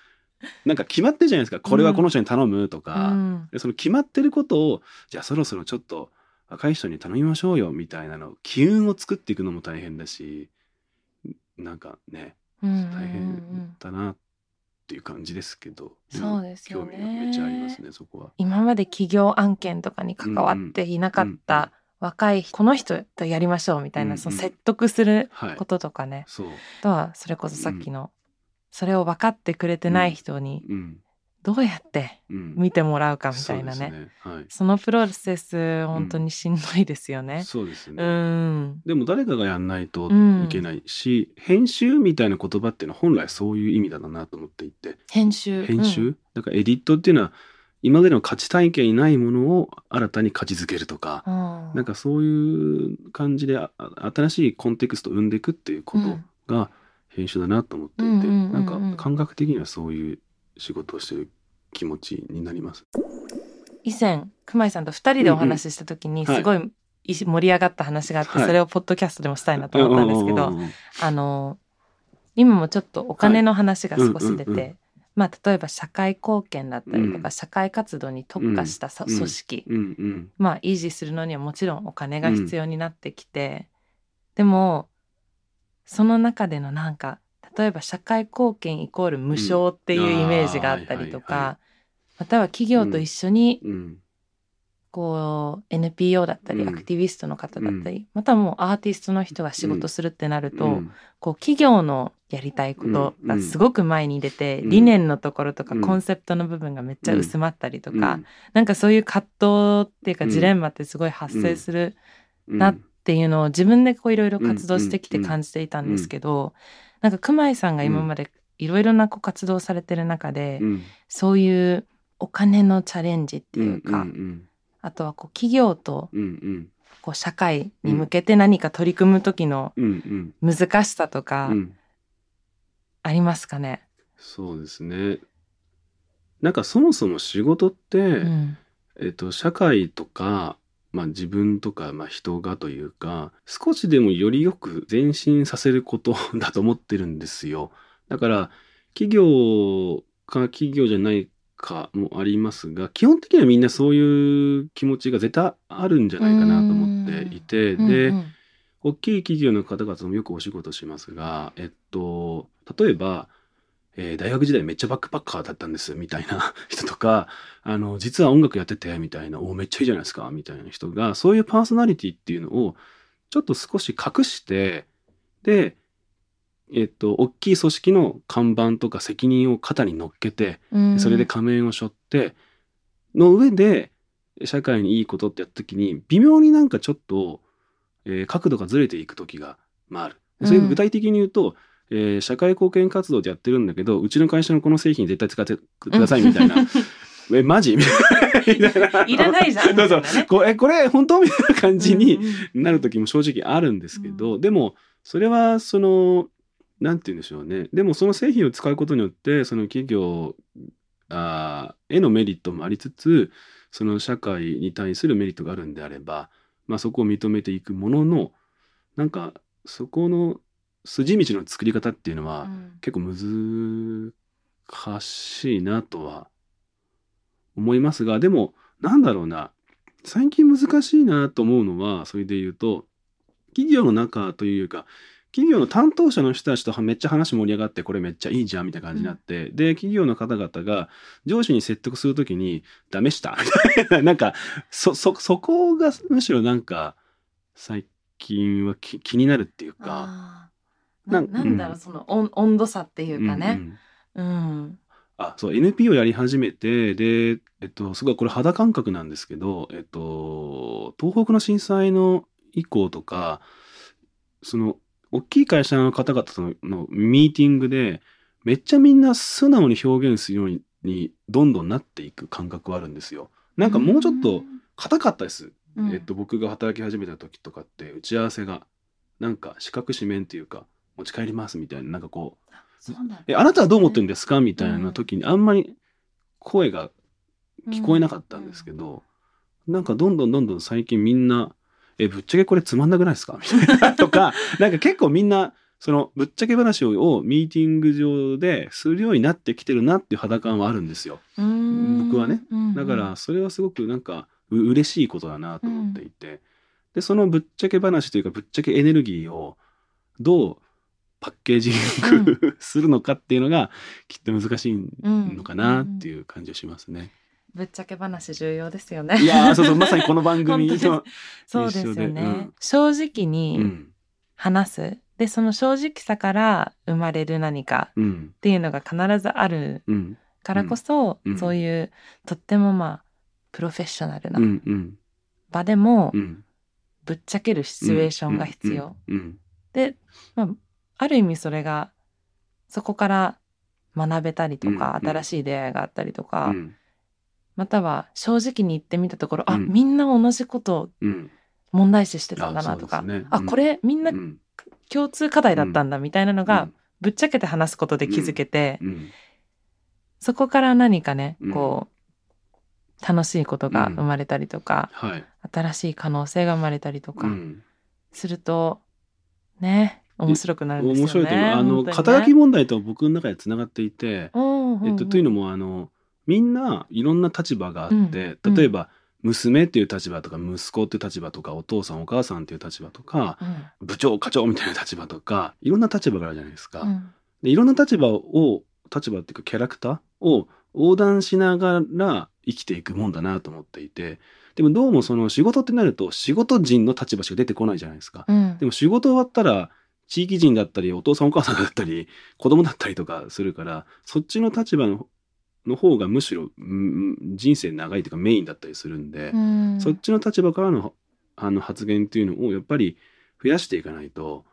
なんか決まってるじゃないですか。これはこの人に頼むとか、うん、その決まってることをじゃあそろそろちょっと若い人に頼みましょうよみたいなの機運を作っていくのも大変だし。なんかね大変だなっていう感じですけど、そうですよね。興味めっちゃありますねそこは。今まで企業案件とかに関わっていなかった若いこの人とやりましょうみたいな、その説得することとかね、はい、そう。とはそれこそさっきの、それを分かってくれてない人にどうやって見てもらうかみたいなね。うんそね。はい、そのプロセス本当にしんどいですよね。うん、そうですね、うん、でも誰かがやんないといけないし、編集みたいな言葉っていうのは本来そういう意味だなと思っていて。編集。編集、だからエディットっていうのは今までの価値体系にないものを新たに価値づけるとか、うん、なんかそういう感じで新しいコンテクストを生んでいくっていうことが編集だなと思っていて、うん、なんか感覚的にはそういう仕事をしてる気持ちになります。以前熊井さんと2人でお話しした時にすごい盛り上がった話があって、それをポッドキャストでもしたいなと思ったんですけど、あの今もちょっとお金の話が少し出て、まあ、例えば社会貢献だったりとか、うん、社会活動に特化した組織、うん、まあ維持するのにはもちろんお金が必要になってきて、でもその中でのなんか例えば社会貢献イコール無償っていうイメージがあったりとか、または企業と一緒にこう NPO だったり、アクティビストの方だったり、またはもうアーティストの人が仕事するってなると、こう企業のやりたいことがすごく前に出て、理念のところとかコンセプトの部分がめっちゃ薄まったりとか、うなんかそういう葛藤っていうかジレンマってすごい発生するなっていうのを自分でこういろいろ活動してきて感じていたんですけど、なんか熊井さんが今までいろいろなこう活動されてる中で、そういうお金のチャレンジっていうか、あとはこう企業とこう社会に向けて何か取り組む時の難しさとかありますかね、そうですね。なんかそもそも仕事って、うん、えっと、社会とか、まあ、自分とか、まあ、人がというか少しでもよりよく前進させること だと思ってるんですよ。だから企業か企業じゃないかもありますが基本的にはみんなそういう気持ちが絶対あるんじゃないかなと思っていてで、うんうん、大きい企業の方々もよくお仕事しますがえっと例えば、えー、大学時代めっちゃバックパッカーだったんですみたいな 人とかあの実は音楽やっててみたいなおめっちゃいいじゃないですかみたいな人がそういうパーソナリティっていうのをちょっと少し隠してでえっと、大きい組織の看板とか責任を肩に乗っけて、うん、それで仮面を背負っての上で社会にいいことってやった時に微妙になんかちょっと、えー、角度がずれていく時が、まあ、ある。それ具体的に言うと、うん、えー、社会貢献活動でやってるんだけどうちの会社のこの製品絶対使ってくださいみたいな。えマジ？みたいな。いらないじゃん。そうそう。これこれ本当？みたいな感じになる時も正直あるんですけど、うん、でもそれはそのなんて言うんでしょうね。でもその製品を使うことによって、その企業あへのメリットもありつつ、その社会に対するメリットがあるんであれば、まあ、そこを認めていくものの、なんかそこの筋道の作り方っていうのは、結構難しいなとは思いますが、でもなんだろうな、最近難しいなと思うのは、それで言うと、企業の中というか、企業の担当者の人たちとめっちゃ話盛り上がってこれめっちゃいいじゃんみたいな感じになって、うん、で企業の方々が上司に説得するときに「ダメした」みたいななんかそそそこがむしろなんか最近は気になるっていうかななんだろう、うん、その温度差っていうかね。うん、うん、あそう NPO やり始めてで、えっと、すごいこれ肌感覚なんですけど、えっと、東北の震災の以降とかその大きい会社の方々とのミーティングで、めっちゃみんな素直に表現するようにどんどんなっていく感覚はあるんですよ。なんかもうちょっと硬かったです。うん、えっと、僕が働き始めた時とかって打ち合わせがなんか四角四面っていうか持ち帰りますみたいななんかこう「えあなたはどう思ってるんですか?」みたいな時にあんまり声が聞こえなかったんですけど、うん、なんかどんどんどんどん最近みんなえ、ぶっちゃけこれつまんなくないですか？みたいなとか、なんか結構みんな、そのぶっちゃけ話をミーティング上でするようになってきてるなっていう肌感はあるんですよ。僕はね。だからそれはすごくなんかう嬉しいことだなと思っていて、うん、でそのぶっちゃけ話というかぶっちゃけエネルギーをどうパッケージン グ、するのかっていうのがきっと難しいのかなっていう感じがしますね。ぶっちゃけ話重要ですよね。いやそうそうまさにこの番組の そうですよね、うん、正直に話す、うん、でその正直さから生まれる何かっていうのが必ずあるからこそ、うん、そういうとってもまあプロフェッショナルな場でもぶっちゃけるシチュエーションが必要。で、まあ、ある意味それがそこから学べたりとか、新しい出会いがあったりとか、または正直に言ってみたところ、うん、あみんな同じこと問題視してたんだなとか、あね、あこれみんな共通課題だったんだみたいなのが、ぶっちゃけて話すことで気づけて、そこから何かねこう楽しいことが生まれたりとか、はい、新しい可能性が生まれたりとかすると、ね面白くなるんですよね。面白いとあの、ね、肩書き問題と僕の中でつながっていて、えっと、というのもあのみんないろんな立場があって、うん、例えば、娘っていう立場とか息子っていう立場とかお父さんお母さんっていう立場とか、うん、部長課長みたいな立場とかいろんな立場があるじゃないですか。うん、でいろんな立場を立場っていうかキャラクターを横断しながら生きていくもんだなと思っていてでもどうもその仕事ってなると仕事人の立場しか出てこないじゃないですか。でも仕事終わったら地域人だったりお父さんお母さんだったり 子供だったりとかするからそっちの立場のの方がむしろ人生長いというかメインだったりするんで、うん、そっちの立場からのあの発言っていうのをやっぱり増やしていかないと,、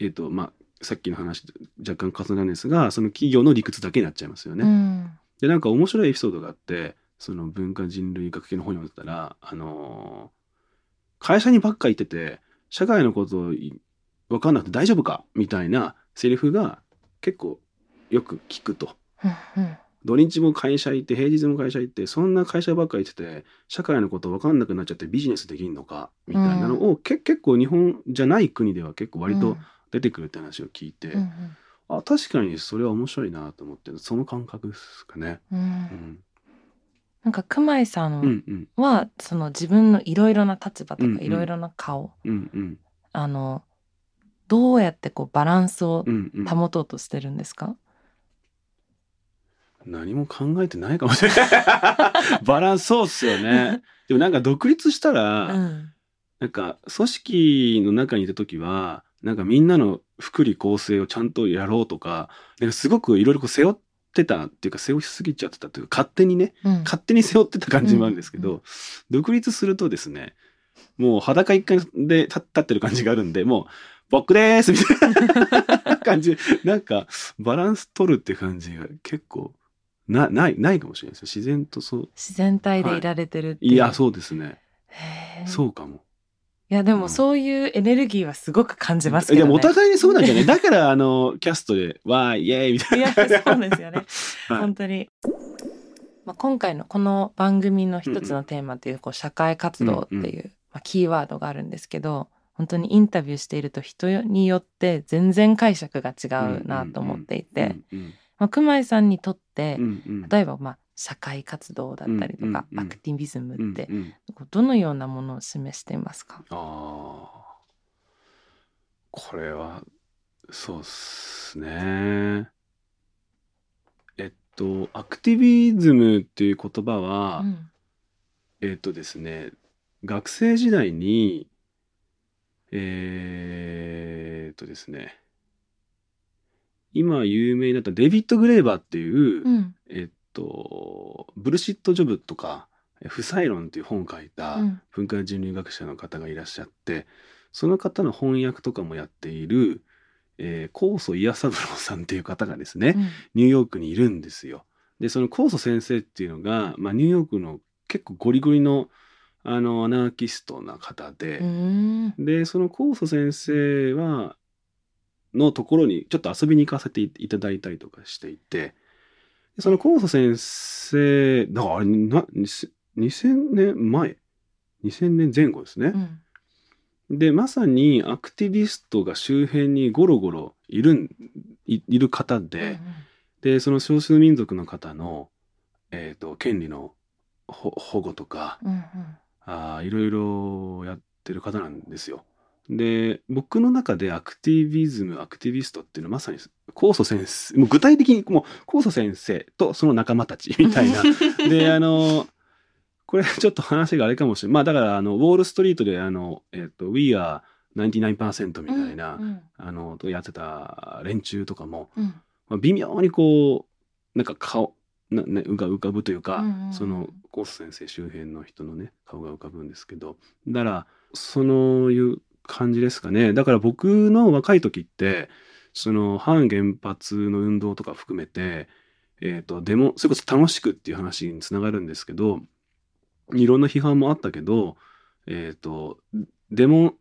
えーとまあ、さっきの話と若干重なるんですがその企業の理屈だけになっちゃいますよね。うん、でなんか面白いエピソードがあってその文化人類学系の本読んでたら、あのー、会社にばっか行ってて社会のことを分かんなくて大丈夫か？みたいなセリフが結構よく聞くと。うん土日も会社行って平日も会社行ってそんな会社ばっかり行ってて社会のこと分かんなくなっちゃってビジネスできんのか？みたいなのを、うん、け結構日本じゃない国では結構割と出てくるって話を聞いて、うん、あ確かにそれは面白いなと思ってその感覚ですかね。うん、うん。なんか熊井さんは、うんうん、その自分のいろいろな立場とかいろいろな顔、うんうん、あのどうやってこうバランスを保とうとしてるんですか、うんうん何も考えてないかもしれない。バランスそうっすよね。でもなんか独立したら、うん、なんか組織の中にいた時はなんかみんなの福利厚生をちゃんとやろうとかなんかすごくいろいろ背負ってたっていうか背負いすぎちゃってたというか勝手にね、うん、勝手に背負ってた感じもあるんですけど、うん、独立するとですねもう裸一貫で立ってる感じがあるんでもう僕です。みたいな感じ。なんかバランス取るって感じが結構なないないかもしれないです自然とそう。自然体でいられてるってい、い。やそうですね。そうかも。いやでもそういうエネルギーはすごく感じますけど、ね、でもお互いにそうなんじゃない？だからあのキャストで「わーイエーイ!」みたいな。いやそうですよね、はい、本当に。まあ、今回のこの番組の一つのテーマというこう社会活動っていう、まあ、キーワードがあるんですけど本当にインタビューしていると人によって全然解釈が違うなと思っていて。まあ、熊井さんにとって、例えばまあ社会活動だったりとか、アクティビズムって、どのようなものを示していますか？あこれはそうっすね。えっとアクティビズムっていう言葉は、うん、えっとですね学生時代にえー、っとですね。今有名になったデビッド・グレーバーっていう、うん、えっとブルシット・ジョブとか「不採論」っていう本を書いた文化人類学者の方がいらっしゃって、うん、その方の翻訳とかもやっている、えー、高祖伊谷三郎さんっていう方がですね、うん、ニューヨークにいるんですよ。でその高祖先生っていうのが、まあ、ニューヨークの結構ゴリゴリのあのアナーキストな方で、でその高祖先生はのところにちょっと遊びに行かせていただいたりとかしていて、その高祖先生、だからあれな、2000年前 ?2000 年前後ですね。うん、で、まさにアクティビストが周辺にゴロゴロいるいいる方で、うんうん、で、その少数民族の方の、えーと、権利の保護とか、うんうん、あいろいろやってる方なんですよ。で僕の中でアクティビズムアクティビストっていうのはまさに高祖先生もう具体的にもう高祖先生とその仲間たちみたいな。であのこれちょっと話があれかもしれないまあだからあのウォール・ストリートであの、えっと「We are 99%」みたいな、うんうん、あのとやってた連中とかも、うん、まあ、微妙にこうなんか顔な、ね、浮か浮かぶというか、うんうん、その高祖先生周辺の人のね顔が浮かぶんですけどだからそのいう感じですかね。だから僕の若い時って、その反原発の運動とか含めて、えっ、ー、と、デモ、それこそ楽しくっていう話につながるんですけど、いろんな批判もあったけど、えっ、ー、と、デモ、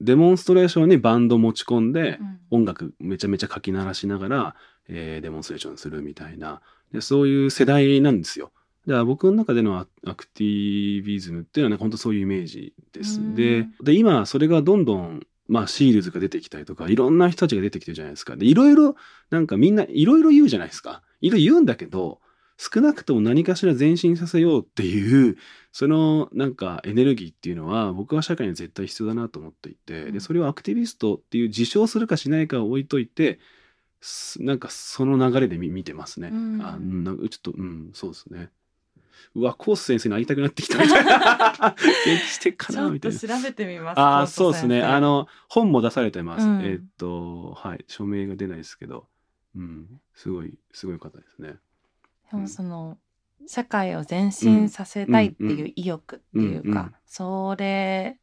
デモンストレーションにバンド持ち込んで、音楽めちゃめちゃ書き鳴らしながら、えー、デモンストレーションするみたいなで、そういう世代なんですよ。だから僕の中でのアクティビズムっていうのは、ね、本当そういうイメージです。でで今それがどんどんまあシールズが出てきたりとかいろんな人たちが出てきてるじゃないですか。でいろいろなんかみんないろいろ言うじゃないですか。いろいろ言うんだけど少なくとも何かしら前進させようっていうそのなんかエネルギーっていうのは僕は社会に絶対必要だなと思っていてでそれをアクティビストっていう自称するかしないかを置いといてなんかその流れで見てますね。うん、あなんかちょっとうんそうですね。うわコース先生に会いたくなってきたみたいな現地的かな？みたいな。調べてみます。あそうですね。あの本も出されてます。うん、えっとはい署名が出ないですけど、うんすごいすごい方ですね。でもその、うん、社会を前進させたいっていう意欲っていうか、それ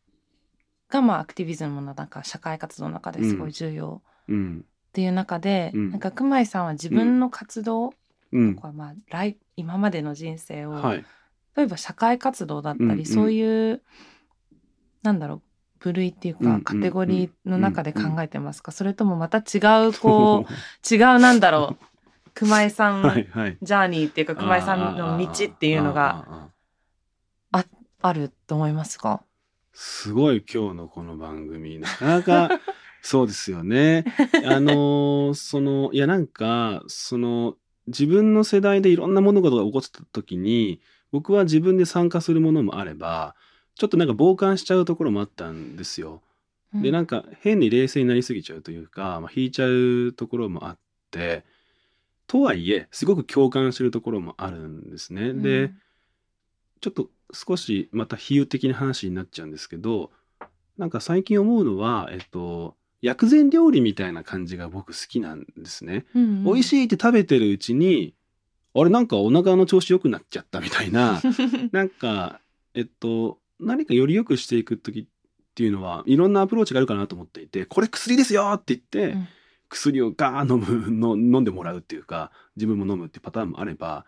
がまあアクティビズムの中社会活動の中ですごい重要っていう中で、うん、なんか熊井さんは自分の活動とか、まあ来今までの人生を、はい、例えば社会活動だったり、そういうなんだろう部類っていうか、カテゴリーの中で考えてますか、それともまた違うこう 違うなんだろう熊井さん ジャーニーっていうか熊井さんの道っていうのがああると思いますか？すごい今日のこの番組なかなかそうですよね。あのその いやなんかその自分の世代でいろんな物事が起こった時に僕は自分で参加するものもあればちょっとなんか傍観しちゃうところもあったんですよ。でなんか変に冷静になりすぎちゃうというか、まあ、引いちゃうところもあってとはいえすごく共感してるところもあるんですね。うん、でちょっと少しまた比喩的な話になっちゃうんですけどなんか最近思うのはえっと薬膳料理みたいな感じが僕好きなんですね。うんうん、美味しいって食べてるうちにあれなんかお腹の調子良くなっちゃったみたいな なんかえっと何かより良くしていく時っていうのはいろんなアプローチがあるかなと思っていてこれ薬ですよって言って、うん。薬をガー飲むの飲んでもらうっていうか自分も飲むっていうパターンもあれば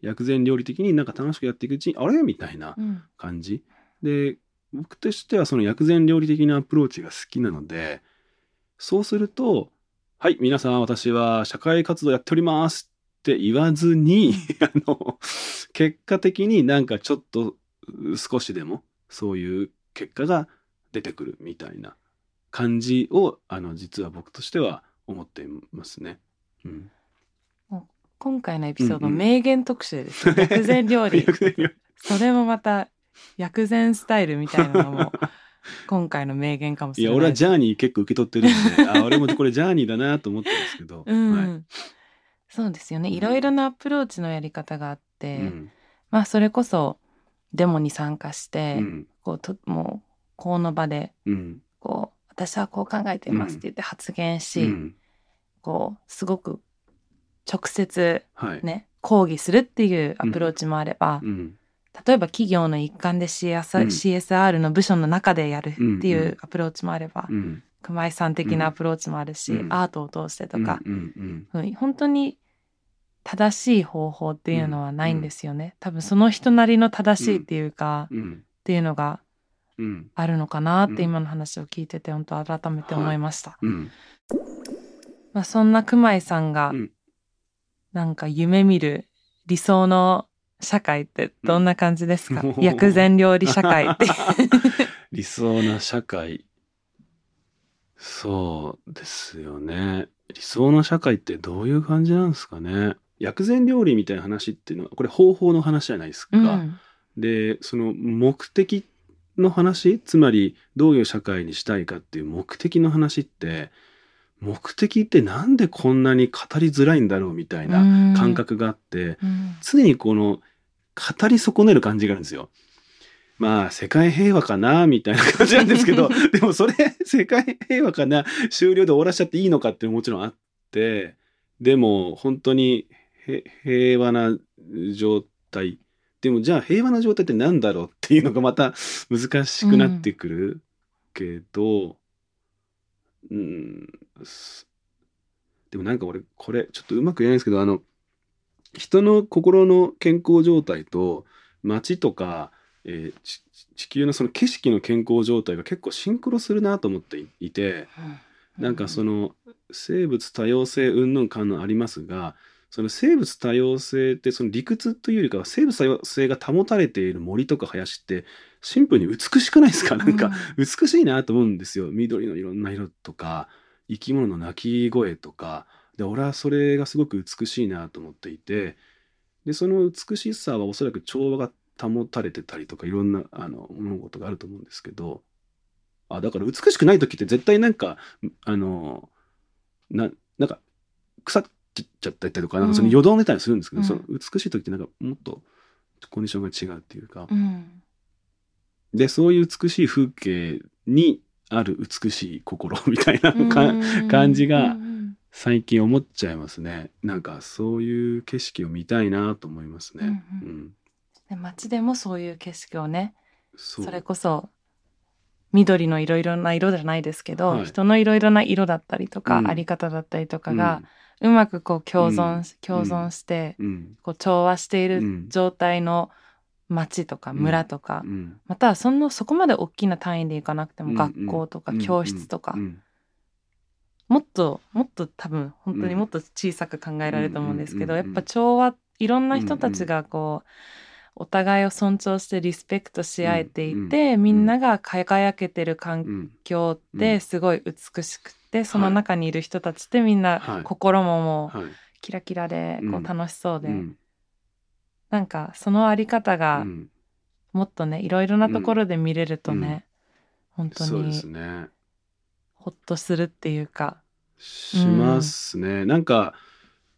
薬膳料理的になんか楽しくやっていくうちにあれみたいな感じ、うん、で僕としてはその薬膳料理的なアプローチが好きなのでそうすると「はい皆さん私は社会活動やっております」って言わずに あの結果的になんかちょっと少しでもそういう結果が出てくるみたいな感じをあの実は僕としては思ってますね。うん、今回のエピソード、名言特集です、ね、薬膳料理。それもまた薬膳スタイルみたいなのも 今回の名言かもしれない。いや俺はジャーニー結構受け取ってるんであ俺もこれジャーニーだなと思ってますけど、うん。はい、そうですよね。いろいろなアプローチのやり方があって、うん、まあそれこそデモに参加して、うん、こうともうこの場で、こう私はこう考えてますって言って発言し、うん、こうすごく直接ね、はい、抗議するっていうアプローチもあれば、うん、例えば企業の一環で CSR,、CSR の部署の中でやるっていうアプローチもあれば、熊井さん的なアプローチもあるし、アートを通してとか、本当に正しい方法っていうのはないんですよね。多分その人なりの正しいっていうか、っていうのがあるのかなって今の話を聞いてて本当改めて思いました。まあ、そんな熊井さんがなんか夢見る理想の社会ってどんな感じですか、う。ん、薬膳料理社会って。理想な社会。そうですよね。理想な社会ってどういう感じなんですかね？薬膳料理みたいな話っていうのはこれ方法の話じゃないですか、うん、でその目的の話つまりどういう社会にしたいかっていう目的の話って目的ってなんでこんなに語りづらいんだろうみたいな感覚があって、常にこの語り損ねる感じがあるんですよ。まあ世界平和かなみたいな感じなんですけど でもそれ世界平和かな終了で終わらしちゃっていいのかっていうのももちろんあってでも本当に平和な状態でもじゃあ平和な状態って何だろうっていうのがまた難しくなってくるけど、うん、うんでもなんか俺これちょっとうまく言えないんですけどあの人の心の健康状態と街とか、えー、地球のその景色の健康状態が結構シンクロするなと思っていて、うん、なんかその生物多様性云々感のありますがその生物多様性ってその理屈というよりかは生物多様性が保たれている森とか林ってシンプルに美しくないですか？なんか美しいなと思うんですよ。緑のいろんな色とか生き物の鳴き声とかで俺はそれがすごく美しいなと思っていてでその美しさはおそらく調和が保たれてたりとかいろんなあの物事があると思うんですけどあだから美しくない時って絶対なんかあのななんか腐っちゃったりとかなんかそのよどんでたりするんですけど、うん、その美しい時ってなんかもっとコンディションが違うっていうか、うん、でそういう美しい風景にある美しい心みたいな感じが最近思っちゃいますね。なんかそういう景色を見たいなと思いますね。うん、うん、街でもそういう景色をねそれこそ緑のいろいろな色じゃないですけど、はい、人のいろいろな色だったりとか、うん、あり方だったりとかが、うまくこう共存、うん、共存して、こう調和している状態の町とか村とか、またはそのそこまで大きな単位でいかなくても学校とか教室とか、もっともっと多分本当にもっと小さく考えられると思うんですけど、やっぱ調和いろんな人たちがこう、お互いを尊重してリスペクトし合えていて、うん、みんなが輝けてる環境ってすごい美しくて、うん、その中にいる人たちってみんな心ももうキラキラでこう楽しそうで、うん、なんかそのあり方がもっとねいろいろなところで見れるとね、うん、本当にほっとするっていうか。しますね、なんか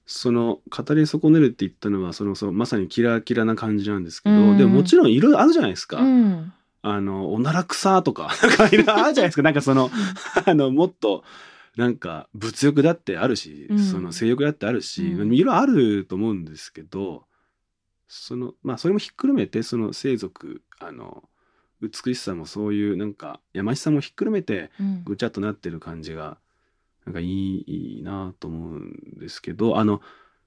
その語り損ねるって言ったのはそのそのまさにキラキラな感じなんですけど、うん、でももちろんいろいろあるじゃないですか。うん、あのおなら草とか なんかいろいろあるじゃないですか。なんかその あのもっとなんか物欲だってあるし、うん、その性欲だってあるし、いろいろあると思うんですけどそのまあそれもひっくるめてその生族あの美しさもそういうなんかやましさもひっくるめてぐちゃっとなってる感じがなんかいいいいなと思うんですけどあの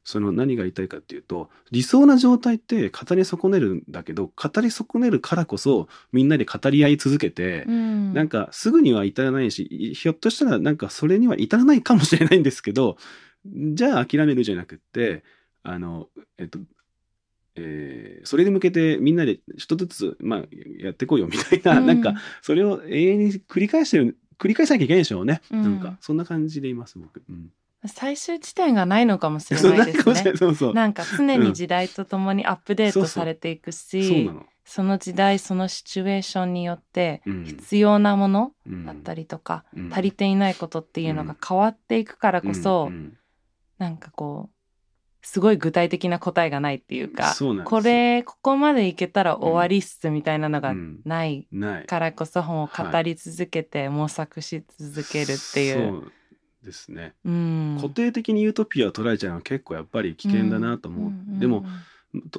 その何が言いたいかっていうと理想な状態って語り損ねるんだけど語り損ねるからこそみんなで語り合い続けて、うん、なんかすぐには至らないしひょっとしたらなんかそれには至らないかもしれないんですけどじゃあ諦めるじゃなくってあのえっとえー、それに向けてみんなで一つずつ、まあ、やってこうよみたいな、うん、なんかそれを永遠に繰り返してる繰り返さなきゃいけないでしょうね、うん、なんかそんな感じでいます僕、うん、最終地点がないのかもしれないですね。そうそうなんか常に時代とともにアップデートされていくし、その。時代そのシチュエーションによって必要なものだったりとか、足りていないことっていうのが変わっていくからこそ、うん、なんかこうすごい具体的な答えがないっていうかこれここまでいけたら終わりっすみたいなのがない。からこそ本を語り続けて模索し続けるっていう。そうですね、うん、固定的にユートピアを捉えちゃうのは結構やっぱり危険だなと思う。うん、でも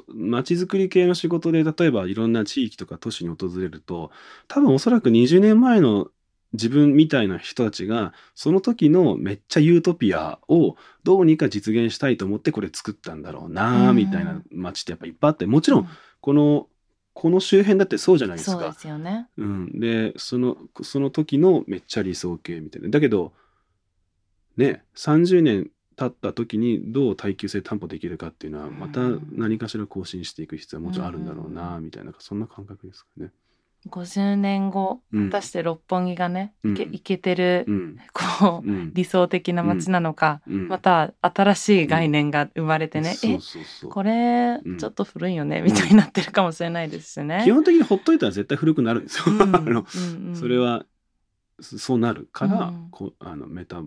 街づくり系の仕事で例えばいろんな地域とか都市に訪れると多分おそらく20年前の自分みたいな人たちがその時のめっちゃユートピアをどうにか実現したいと思ってこれ作ったんだろうなみたいな街ってやっぱいっぱいあってもちろんこの、この周辺だってそうじゃないですか。そうですよね。うん、でそのその時のめっちゃ理想形みたいな。だけどね30年経った時にどう耐久性担保できるかっていうのはまた何かしら更新していく必要はもちろんあるんだろうなみたいなそんな感覚ですかね。50年後、果たして六本木がね、いけいけてる、こう、理想的な街なのか、また新しい概念が生まれてね、えこれちょっと古いよね、みたいになってるかもしれないですしね。基本的にほっといたら絶対古くなるんですよ。あのそれはそうなるから、こあのメタ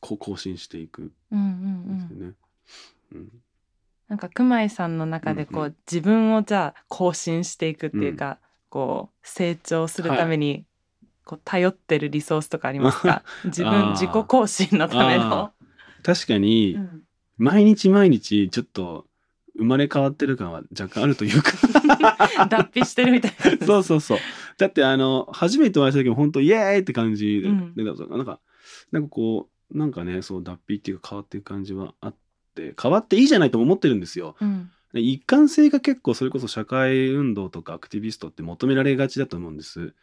こ更新していく。ですよね。なんか熊井さんの中でこう、自分をじゃあ更新していくっていうか、こう成長するためにこう頼ってるリソースとかありますか？自分自己更新のための。確かに、毎日毎日ちょっと生まれ変わってる感は若干あるというか 脱皮してるみたいな。そうそうそう。だってあの初めてお会いした時も本当イエーイって感じで、うん、なんかなんかこうなんかねそう脱皮っていうか変わっていく感じはあって変わっていいじゃないと思ってるんですよ。うん一貫性が結構それこそ社会運動とかアクティビストって求められがちだと思うんです。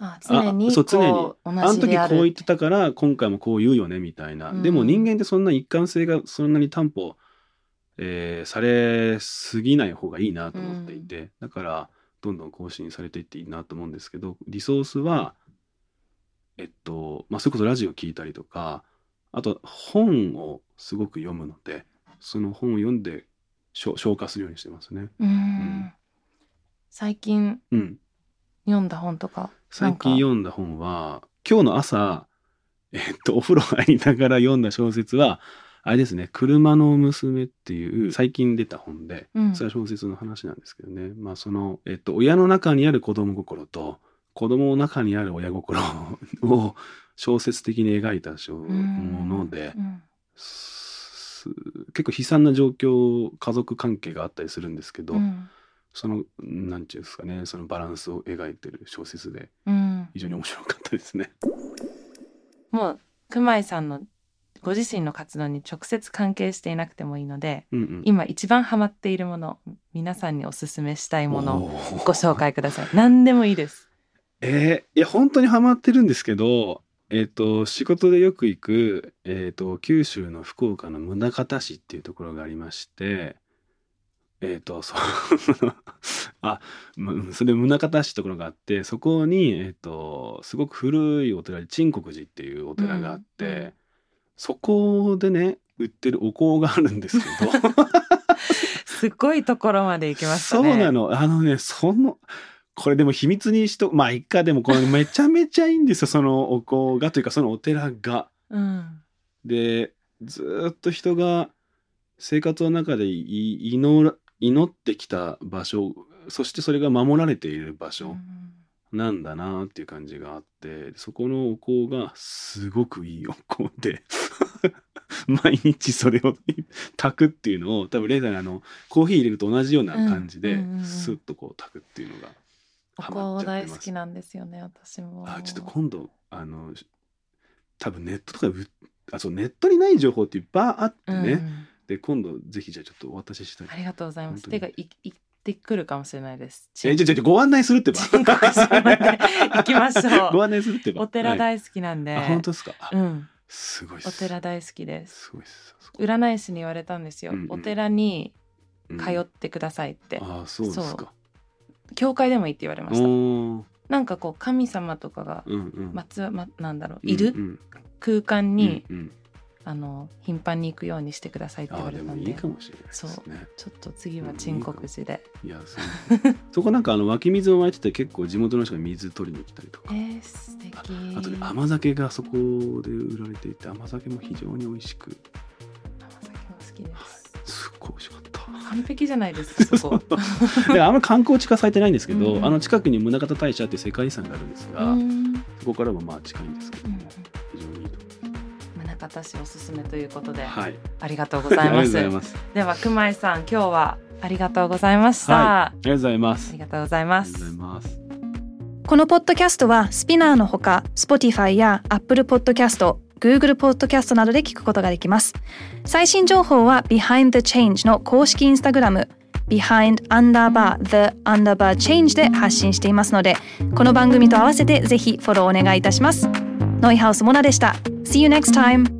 あ常にそう常に。あの時こう言ってたから今回もこう言うよねみたいな、うん、でも人間ってそんな一貫性がそんなに担保、えー、されすぎない方がいいなと思っていて、うん、だからどんどん更新されていっていいなと思うんですけどリソースはえっとまあそれこそラジオ聞いたりとかあと本をすごく読むのでその本を読んで消化するようにしてますね。うん、最近、うん、読んだ本とか最近読んだ本は今日の朝、えっと、お風呂入りながら読んだ小説はあれですね「車の娘」っていう最近出た本で、うん、それは小説の話なんですけどね、まあその、えっと、親の中にある子供心と子供の中にある親心を小説的に描いたもので、うん、結構悲惨な状況家族関係があったりするんですけど、うん、その何て言うんですかねそのバランスを描いてる小説で非常に面白かったですね。もう熊井さんのご自身の活動に直接関係していなくてもいいので、うんうん、今一番ハマっているもの皆さんにおすすめしたいものをご紹介ください。何でもいいです。えー、いや本当にハマってるんですけどえっ、ー、と仕事でよく行く、えーと、九州の福岡の宗像市っていうところがありましてえっ、ー、とそうあそれ宗像市ってところがあってそこに、えーと、すごく古いお寺で鎮国寺っていうお寺があって、うんそこでね売ってるお香があるんですけど。すごいところまで行きましたね。そうなの。あのねそのこれでも秘密にしとまあ一回でもこれめちゃめちゃいいんですよ そのお香がというかそのお寺が。うん、でずっと人が生活の中で祈祈ってきた場所そしてそれが守られている場所なんだなっていう感じがあってそこのお香がすごくいいお香で 毎日それを炊くっていうのを多分レーザーあのコーヒー入れると同じような感じで、スッとこう炊くっていうのがお香大好きなんです。よね私もあちょっと今度あの多分ネットとかあそうネットにない情報っていっぱいあってね、うん、で今度ぜひじゃあちょっとお渡ししたい。ありがとうございます。てかい行ってくるかもしれないです。えじゃじゃ ご案内するってば。行きましょう。ご案内するってば。お寺大好きなんで、はい、本当ですか？うん。すごいお寺大好きです。すごい占い師に言われたんですよ、うんうん、お寺に通ってくださいって、うん、あそうですか教会でもいいって言われました。なんかこう神様とかが松、うんうん、ま、なんだろういる、うん。うん、空間に、うんうん、あの頻繁に行くようにしてくださいって言われたんで。いいかもしれない、ね、そう。ちょっと次は鎮国寺で、いや そこなんかあの湧き水を湧いてて結構地元の人が水取りに来たりとか。えー、素敵。ああとね甘酒がそこで売られていて甘酒も非常に美味しく。甘酒も好きです、はい、すっごい美味しかった完璧じゃないですか そこ。であんまり観光地化されてないんですけど、うん、あの近くに宗像大社っていう世界遺産があるんですが、そこからもまあ近いんですけど、うん、非常にいいと。宗像市おすすめということで、はい、ありがとうございます。では熊井さん今日はありがとうございました、はい、ありがとうございます。ありがとうございます。このポッドキャストはスピナーのほか Spotify や Apple Podcast Google Podcast などで聞くことができます。最新情報は Behind the Change の公式インスタグラム behind underbar the underbar change で発信していますので、この番組と合わせてぜひフォローお願いいたします。ノイハウスモナでした。See you next time!